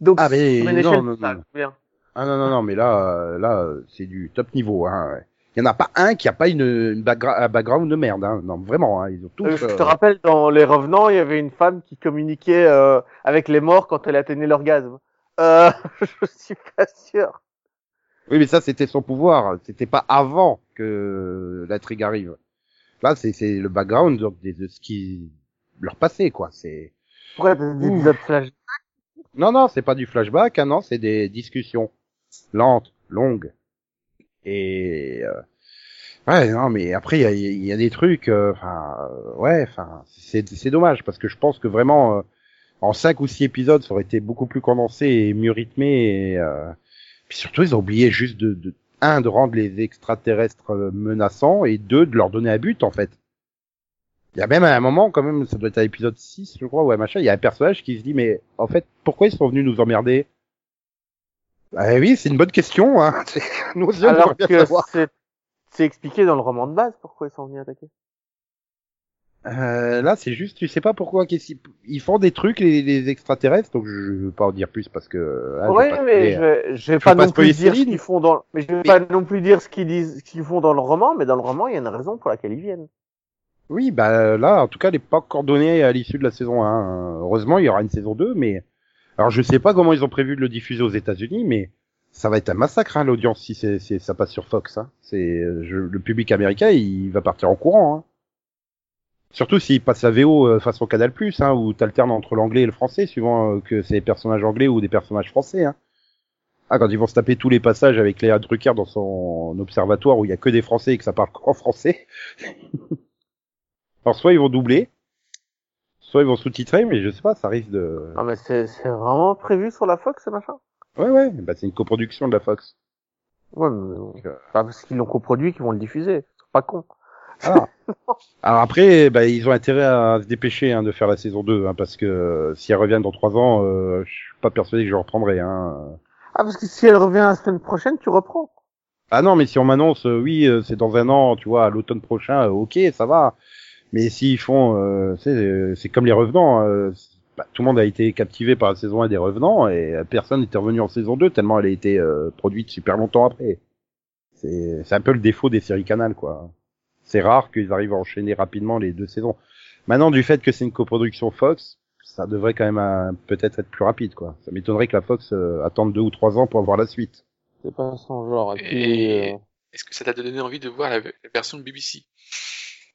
Donc, Ah, mais non, non, non. Ah non non non mais là euh, là euh, c'est du top niveau hein. Il y en a pas un qui a pas une, une un background de merde hein. Non vraiment hein. ils ont tous Euh, je euh, te rappelle, dans Les Revenants, il y avait une femme qui communiquait euh, avec les morts quand elle atteignait l'orgasme. Euh, (laughs) je suis pas sûr. Oui mais ça c'était son pouvoir, c'était pas avant que l'intrigue arrive. Là c'est c'est le background de, de ce qui leur passait quoi, c'est Pourquoi des Non non, c'est pas du flashback, hein, non, c'est des discussions lentes, longues. Et euh, ouais, non mais après il y y a des trucs euh, enfin euh, ouais, enfin c'est dommage parce que je pense que vraiment euh, en cinq ou six épisodes, ça aurait été beaucoup plus condensé et mieux rythmé et euh, puis surtout ils ont oublié juste de, de un de rendre les extraterrestres euh, menaçants et deux de leur donner un but en fait. Il y a même à un moment, quand même, ça doit être à l'épisode 6, je crois, ouais, machin, il y a un personnage qui se dit, mais en fait, pourquoi ils sont venus nous emmerder? Ah oui, c'est une bonne question. Hein. (laughs) C'est- Nous aussi, on Alors que c'est c'est expliqué dans le roman de base pourquoi ils sont venus attaquer. Euh, là, c'est juste, tu sais pas pourquoi. Ils font des trucs, les, les extraterrestres, donc je veux pas en dire plus parce que. oui, mais je vais, je vais pas non plus dire ce Céline. qu'ils font dans, mais je vais pas non plus dire ce qu'ils disent, ce qu'ils font dans le roman, mais dans le roman, il y a une raison pour laquelle ils viennent. Oui, bah là, en tout cas, elle n'est pas encore donnée à l'issue de la saison 1. Heureusement, il y aura une saison 2, mais alors je sais pas comment ils ont prévu de le diffuser aux États-Unis, mais ça va être un massacre hein, l'audience si, si ça passe sur Fox. Hein. C'est je- le public américain, il va partir en courant. Hein. Surtout s'il passe la VO euh, façon Canal+, hein, où t'alternes entre l'anglais et le français, suivant euh, que c'est des personnages anglais ou des personnages français. Hein. Ah, quand ils vont se taper tous les passages avec Léa Drucker dans son observatoire où il y a que des Français et que ça parle qu'en français. (laughs) Alors soit ils vont doubler, soit ils vont sous-titrer, mais je sais pas, ça risque de... Non, mais c'est, vraiment prévu sur la Fox, ce machin? Ouais, ouais, bah c'est une coproduction de la Fox. Ouais, mais euh, pas parce qu'ils l'ont coproduit qu'ils vont le diffuser. C'est pas con. Ah. (laughs) Alors après, bah, ils ont intérêt à se dépêcher hein, de faire la saison 2, hein, parce que euh, si elle revient dans trois ans, euh, je suis pas persuadé que je reprendrai. Hein. Ah, parce que si elle revient la semaine prochaine, tu reprends. Ah non, mais si on m'annonce, euh, oui, euh, c'est dans un an, tu vois, à l'automne prochain, euh, ok, ça va. Mais s'ils font, euh, c'est, euh, c'est comme les revenants. euh, bah, tout le monde a été captivé par la saison 1 des revenants et euh, personne n'était revenu en saison 2 tellement elle a été euh, produite super longtemps après. C'est, c'est un peu le défaut des séries Canal, quoi. C'est rare qu'ils arrivent à enchaîner rapidement les deux saisons. Maintenant, du fait que c'est une coproduction Fox, ça devrait quand même euh, peut-être être plus rapide, quoi. Ça m'étonnerait que la Fox euh, attende deux ou trois ans pour avoir la suite. C'est pas son genre. Et euh, est-ce que ça t'a donné envie de voir la, la version de BBC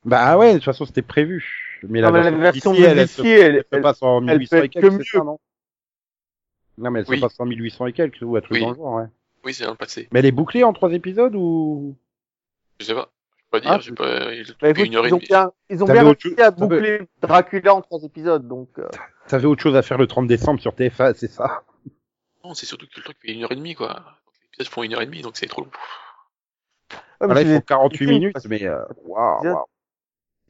Bah ouais, de toute façon c'était prévu. Mais la Non, mais la version, version BBC, elle, elle elle- elle se elle- passe en elle 1800 peut et quelques, que c'est ça, non? Non mais elle Oui. se passe en 1800 et quelques, ou un truc Oui. dans le genre, ouais. Oui, c'est dans le passé. Mais elle est bouclée en trois épisodes ou? Je sais pas. Je peux pas dire, Ah, j'ai pas, il bah, a écoute, une heure et ils ont demie. bien, ils ont bien autre réussi à chose- boucler Dracula en trois épisodes, donc, euh, T'avais autre chose à faire le 30 décembre sur TF1, c'est ça? Non, c'est surtout que le truc fait une heure et demie, quoi. Les épisodes font une heure et demie, donc c'est trop long. ouais, mais Voilà, c'est il faut des- 48 films, minutes, mais euh, waouh.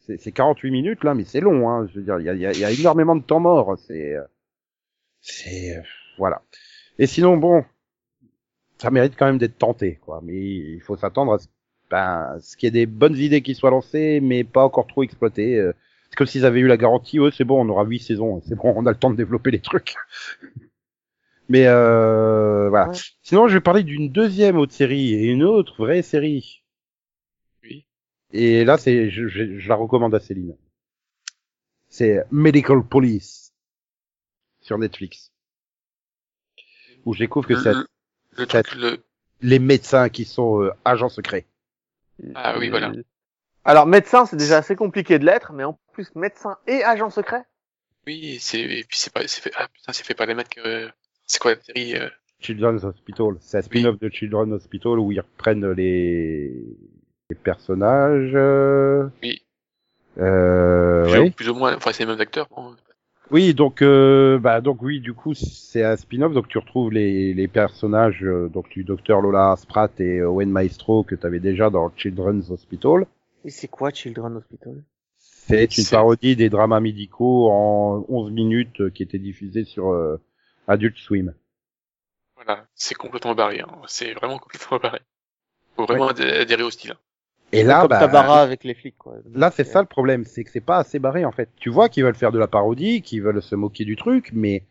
C'est c'est 48 minutes là, mais c'est long, hein. Je veux dire, il y a, y a- y a énormément de temps mort. C'est, euh, c'est, euh, voilà. Et sinon, bon, ça mérite quand même d'être tenté, quoi. Mais il faut s'attendre à ce, ben, ce qu'il y ait des bonnes idées qui soient lancées, mais pas encore trop exploitées. euh. C'est comme s'ils avaient eu la garantie, ouais, c'est bon, on aura huit saisons, c'est bon, on a le temps de développer les trucs. (laughs) mais euh, voilà. Ouais. Sinon, je vais parler d'une deuxième autre série et une autre vraie série. Et là, c'est, je, je, je la recommande à Céline. C'est Medical Police sur Netflix. Où je découvre que c'est Le, le truc, le, les médecins qui sont euh, agents secrets. Ah oui, voilà. Alors, médecin, c'est déjà assez compliqué de l'être, mais en plus, médecin et agent secret? oui, c'est, et puis c'est pas, c'est fait, ah putain, c'est fait par les mecs, euh, c'est quoi la série, euh, Children's Hospital. C'est un spin-off de Children's Hospital où ils reprennent les, les personnages. Euh... Oui. Euh, plus, ouais. ou, plus ou moins, enfin, c'est les mêmes acteurs, bon. Oui, donc euh, bah donc oui, du coup c'est un spin-off, donc tu retrouves les, les personnages euh, donc du docteur Lola Spratt et Owen Maestro que tu avais déjà dans Children's Hospital. Et c'est quoi Euh, Children Hospital? C'est une parodie des dramas médicaux en 11 minutes euh, qui étaient diffusés sur euh, Adult Swim. Voilà, c'est complètement barré, hein. c'est vraiment complètement barré. Faut vraiment adhé- adhérer au style. Et là, Comme bah, Tabara avec les flics, quoi. Là, c'est ça le problème, c'est que c'est pas assez barré en fait. Tu vois qu'ils veulent faire de la parodie, qu'ils veulent se moquer du truc, mais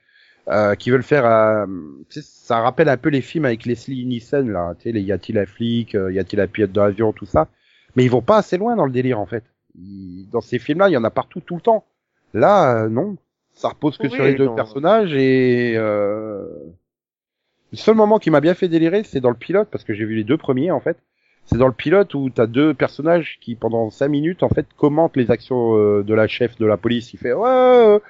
euh, qu'ils veulent faire, euh, ça rappelle un peu les films avec Leslie Nielsen là, tu sais, les y a-t-il un flic, euh, y a-t-il un pilote d'avion, tout ça. Mais ils vont pas assez loin dans le délire en fait. Ils- Dans ces films-là, il y en a partout tout le temps. Là, euh, non, ça repose que Oui, sur les deux non. personnages et euh... le seul moment qui m'a bien fait délirer, c'est dans le pilote parce que j'ai vu les deux premiers en fait. C'est dans le pilote où t'as deux personnages qui pendant cinq minutes en fait commentent les actions euh, de la chef de la police. Il fait ouais,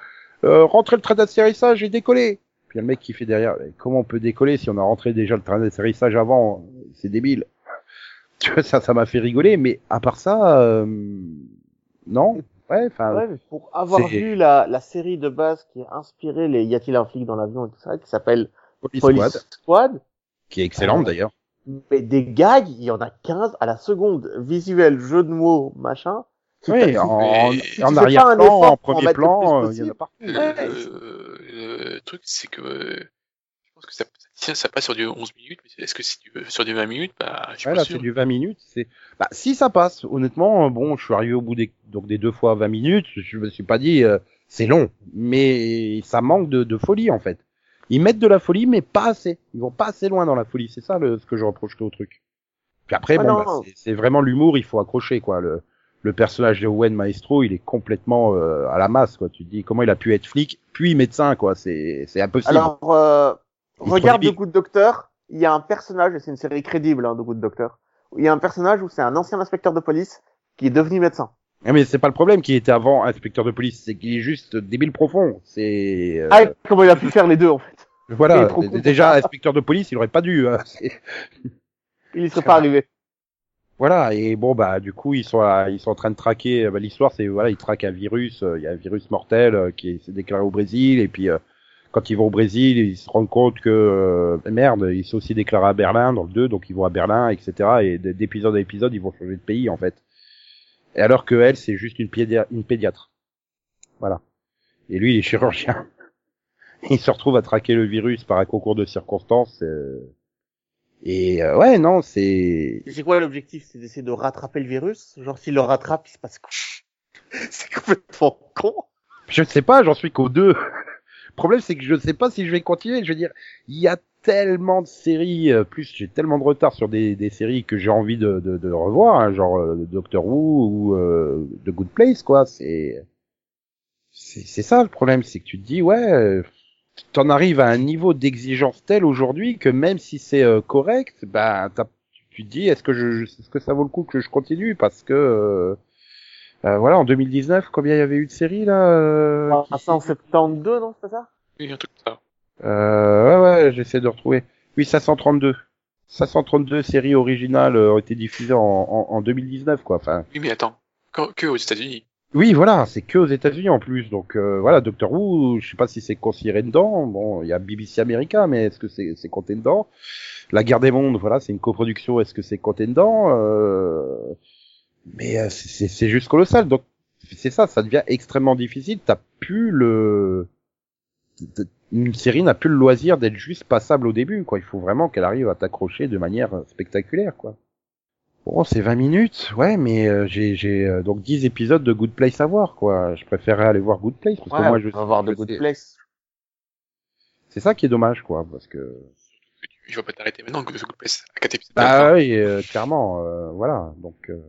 euh, rentrez le train d'atterrissage et décoller. Puis il y a le mec qui fait derrière comment on peut décoller si on a rentré déjà le train d'atterrissage avant? C'est débile. (laughs) Tu vois ça, ça m'a fait rigoler. Mais à part ça, euh, non. Ouais, enfin. Ouais, pour avoir vu la, la série de base qui a inspiré les Y a-t-il un flic dans l'avion et tout ça, qui s'appelle Police Police Squad, Squad, qui est excellente d'ailleurs. Mais des gags, il y en a 15 à la seconde. Visuel, jeu de mots, machin. Oui, en, arrière-plan, en premier plan, euh, il y en a partout. Le, Ouais, le- le truc, c'est que, euh, je pense que ça, ça tiens, ça passe sur du 11 minutes, mais est-ce que c'est du- sur du 20 minutes Bah, je suis Ouais, pas là, sûr. c'est du 20 minutes. C'est, bah, si ça passe, honnêtement, euh, bon, je suis arrivé au bout des, donc des deux fois 20 minutes, je me suis pas dit, euh, c'est long, mais ça manque de, de folie, en fait. Ils mettent de la folie, mais pas assez. Ils vont pas assez loin dans la folie. C'est ça, le, ce que je reproche au truc. Puis après, Ah bon, bah, c'est- vraiment l'humour, il faut accrocher, quoi. Le, le personnage de Owen Maestro, il est complètement euh, à la masse, quoi. Tu te dis, comment il a pu être flic, puis médecin, quoi. C'est, c'est impossible. Alors, euh, regarde The Good Doctor. Il y a un personnage, et c'est une série crédible, hein, The Good Doctor. Il y a un personnage où c'est un ancien inspecteur de police qui est devenu médecin. Ah, mais c'est pas le problème qui était avant inspecteur de police, c'est qu'il est juste débile profond. C'est, euh, Ah, comment il a pu faire les deux, en fait? Il Voilà, déjà inspecteur de police, il aurait pas dû. hein. (laughs) Il y serait pas arrivé. Voilà, et bon bah du coup ils sont à- ils sont en train de traquer. bah, L'histoire c'est voilà ils traquent un virus, euh, il y a un virus mortel euh, qui s'est déclaré au Brésil et puis euh, quand ils vont au Brésil ils se rendent compte que euh, merde il s'est aussi déclaré à Berlin dans le 2 donc ils vont à Berlin etc et d'épisode à épisode ils vont changer de pays en fait. Et alors que elle c'est juste une, pédia- une pédiatre. Voilà. Et lui il est chirurgien. (laughs) il se retrouve à traquer le virus par un concours de circonstances. euh, et euh, ouais, non, c'est C'est quoi l'objectif? C'est d'essayer de rattraper le virus? Genre, s'il le rattrape, il se passe quoi? (laughs) C'est complètement con. Je ne sais pas, j'en suis qu'au 2. Le problème, c'est que je ne sais pas si je vais continuer. Je veux dire, il y a tellement de séries, euh, plus j'ai tellement de retard sur des, des séries que j'ai envie de, de, de revoir, hein, genre euh, Doctor Who ou euh, The Good Place, quoi. C'est c'est c'est ça le problème, c'est que tu te dis, ouais, euh, t'en arrives à un niveau d'exigence tel aujourd'hui que même si c'est euh, correct, bah t'as- tu te dis, est-ce que je, est-ce que ça vaut le coup que je continue? Parce que euh, euh, voilà, en 2019, combien il y avait eu de séries là euh, Ah, ça en 72, non, c'est pas ça? Oui, un truc comme ça. euh, ouais, ouais, j'essaie de retrouver. Oui, 532. 532 séries originales ont été diffusées en, en, en 2019, quoi. Enfin, Oui, mais attends. Que, que aux États-Unis. Oui, voilà, c'est que aux États-Unis en plus. Donc, euh, voilà, Doctor Who, je sais pas si c'est considéré dedans. Bon, il y a BBC America, mais est-ce que c'est compté dedans? La Guerre des Mondes, voilà, c'est une coproduction. Est-ce que c'est compté dedans? Euh... Mais euh, c'est juste colossal. Donc, c'est ça, ça devient extrêmement difficile. T'as plus le une série n'a plus le loisir d'être juste passable au début, quoi. Il faut vraiment qu'elle arrive à t'accrocher de manière euh, spectaculaire, quoi. Bon, c'est 20 minutes, ouais, mais euh, j'ai j'ai euh, donc 10 épisodes de Good Place à voir, quoi. Je préférerais aller voir Good Place parce que moi je on va voir The Good Place. C'est ça qui est dommage, quoi, parce que Je vais pas t'arrêter maintenant Good Place à 4 épisodes. bah oui, euh, clairement, euh, voilà, donc. Euh...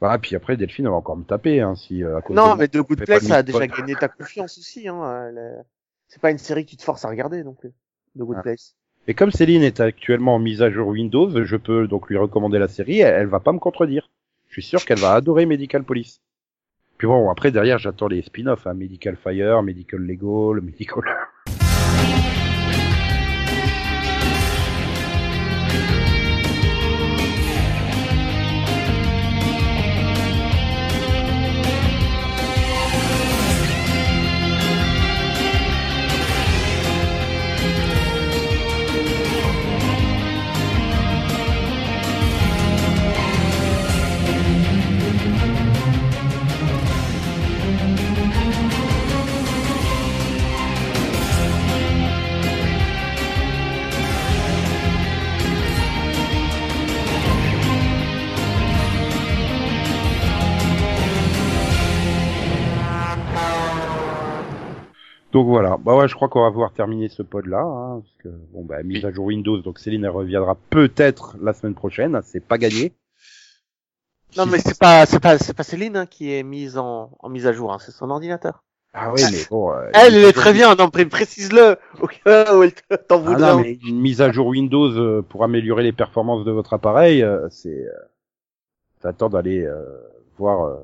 Voilà, puis après Delphine elle va encore me taper, hein, si euh, à cause Non, de mais The Good Place, de ça a déjà gagné ta confiance aussi. Hein. C'est pas une série que tu te forces à regarder plus. The Good Ah. Place. Et comme Céline est actuellement en mise à jour Windows, je peux donc lui recommander la série, elle, va pas me contredire. Je suis sûr qu'elle va adorer Medical Police. Puis bon, après derrière j'attends les spin-offs, hein, Medical Fire, Medical Lego, le Medical... (laughs) Donc voilà, bah ouais, je crois qu'on va pouvoir terminer ce pod là, hein, parce que bon bah mise à jour Windows, donc Céline elle reviendra peut-être la semaine prochaine, c'est pas gagné. Non, mais c'est pas, c'est pas, c'est pas Céline hein, qui est mise en, en mise à jour. Hein. C'est son ordinateur. Ah oui, mais bon. euh, Elle, elle est très bien. Non, pré- précise-le. Au cas où elle te- t'en Ah voudrait. non, mais une mise à jour Windows euh, pour améliorer les performances de votre appareil, euh, c'est euh, t'attends d'aller euh, voir euh,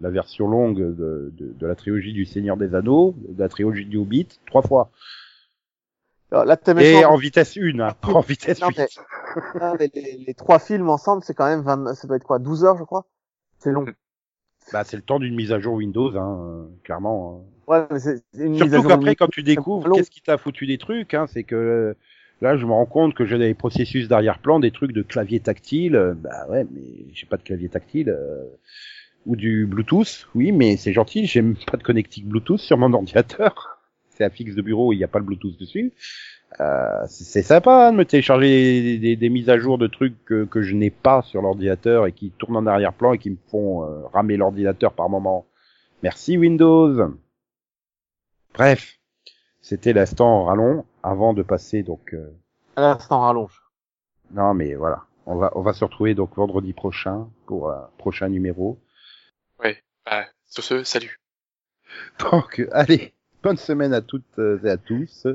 la version longue de, de, de la trilogie du Seigneur des Anneaux, de la trilogie du Hobbit, trois fois. Alors, Là, Et en vitesse 1, hein, pas en vitesse (laughs) Non, 8. mais- mais les, les trois films ensemble, c'est quand même 20, ça doit être quoi, 12 heures, je crois? C'est long. (laughs) Bah, c'est le temps d'une mise à jour Windows, hein, clairement. hein. Ouais, mais c'est une Surtout qu'après, quand tu découvres, qu'est-ce qui t'a foutu des trucs, hein, c'est que là, je me rends compte que j'ai des processus d'arrière-plan, des trucs de clavier tactile. euh, bah ouais, mais j'ai pas de clavier tactile. euh, ou du Bluetooth, oui, mais c'est gentil, j'ai pas de connectique Bluetooth sur mon (laughs) ordinateur. c'est un fixe de bureau, il n'y a pas le Bluetooth dessus. Euh, c'est sympa hein, de me télécharger des, des- des mises à jour de trucs que, que je n'ai pas sur l'ordinateur et qui tournent en arrière-plan et qui me font euh, ramer l'ordinateur par moment. Merci Windows. Bref, c'était l'instant rallon avant de passer donc. euh, À l'instant rallonge. Non mais voilà, on va on va se retrouver donc vendredi prochain pour un prochain numéro. Ouais. Bah, sur ce, salut. Donc, euh, allez, bonne semaine à toutes euh, et à tous.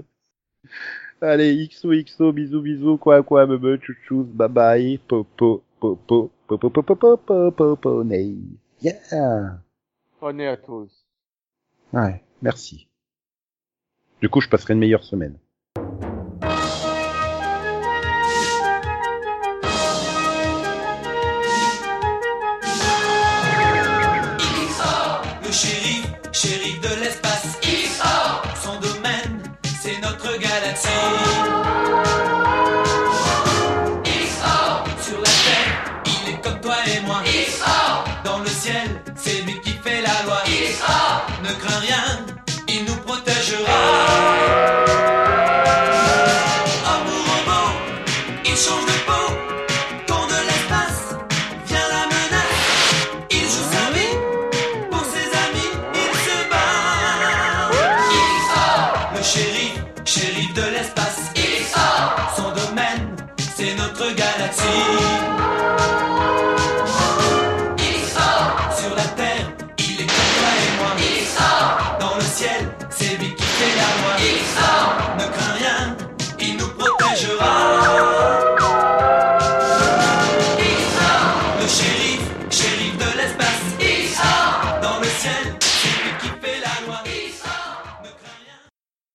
Allez, XO, XO, bisous, bisous, quoi, quoi, bebe, chouchous, bye bye, popo, popo, popo, popo, popo, popo, ney. Yeah! Bonne à tous. Ouais, merci. Du coup, je passerai une meilleure semaine. Crains rien,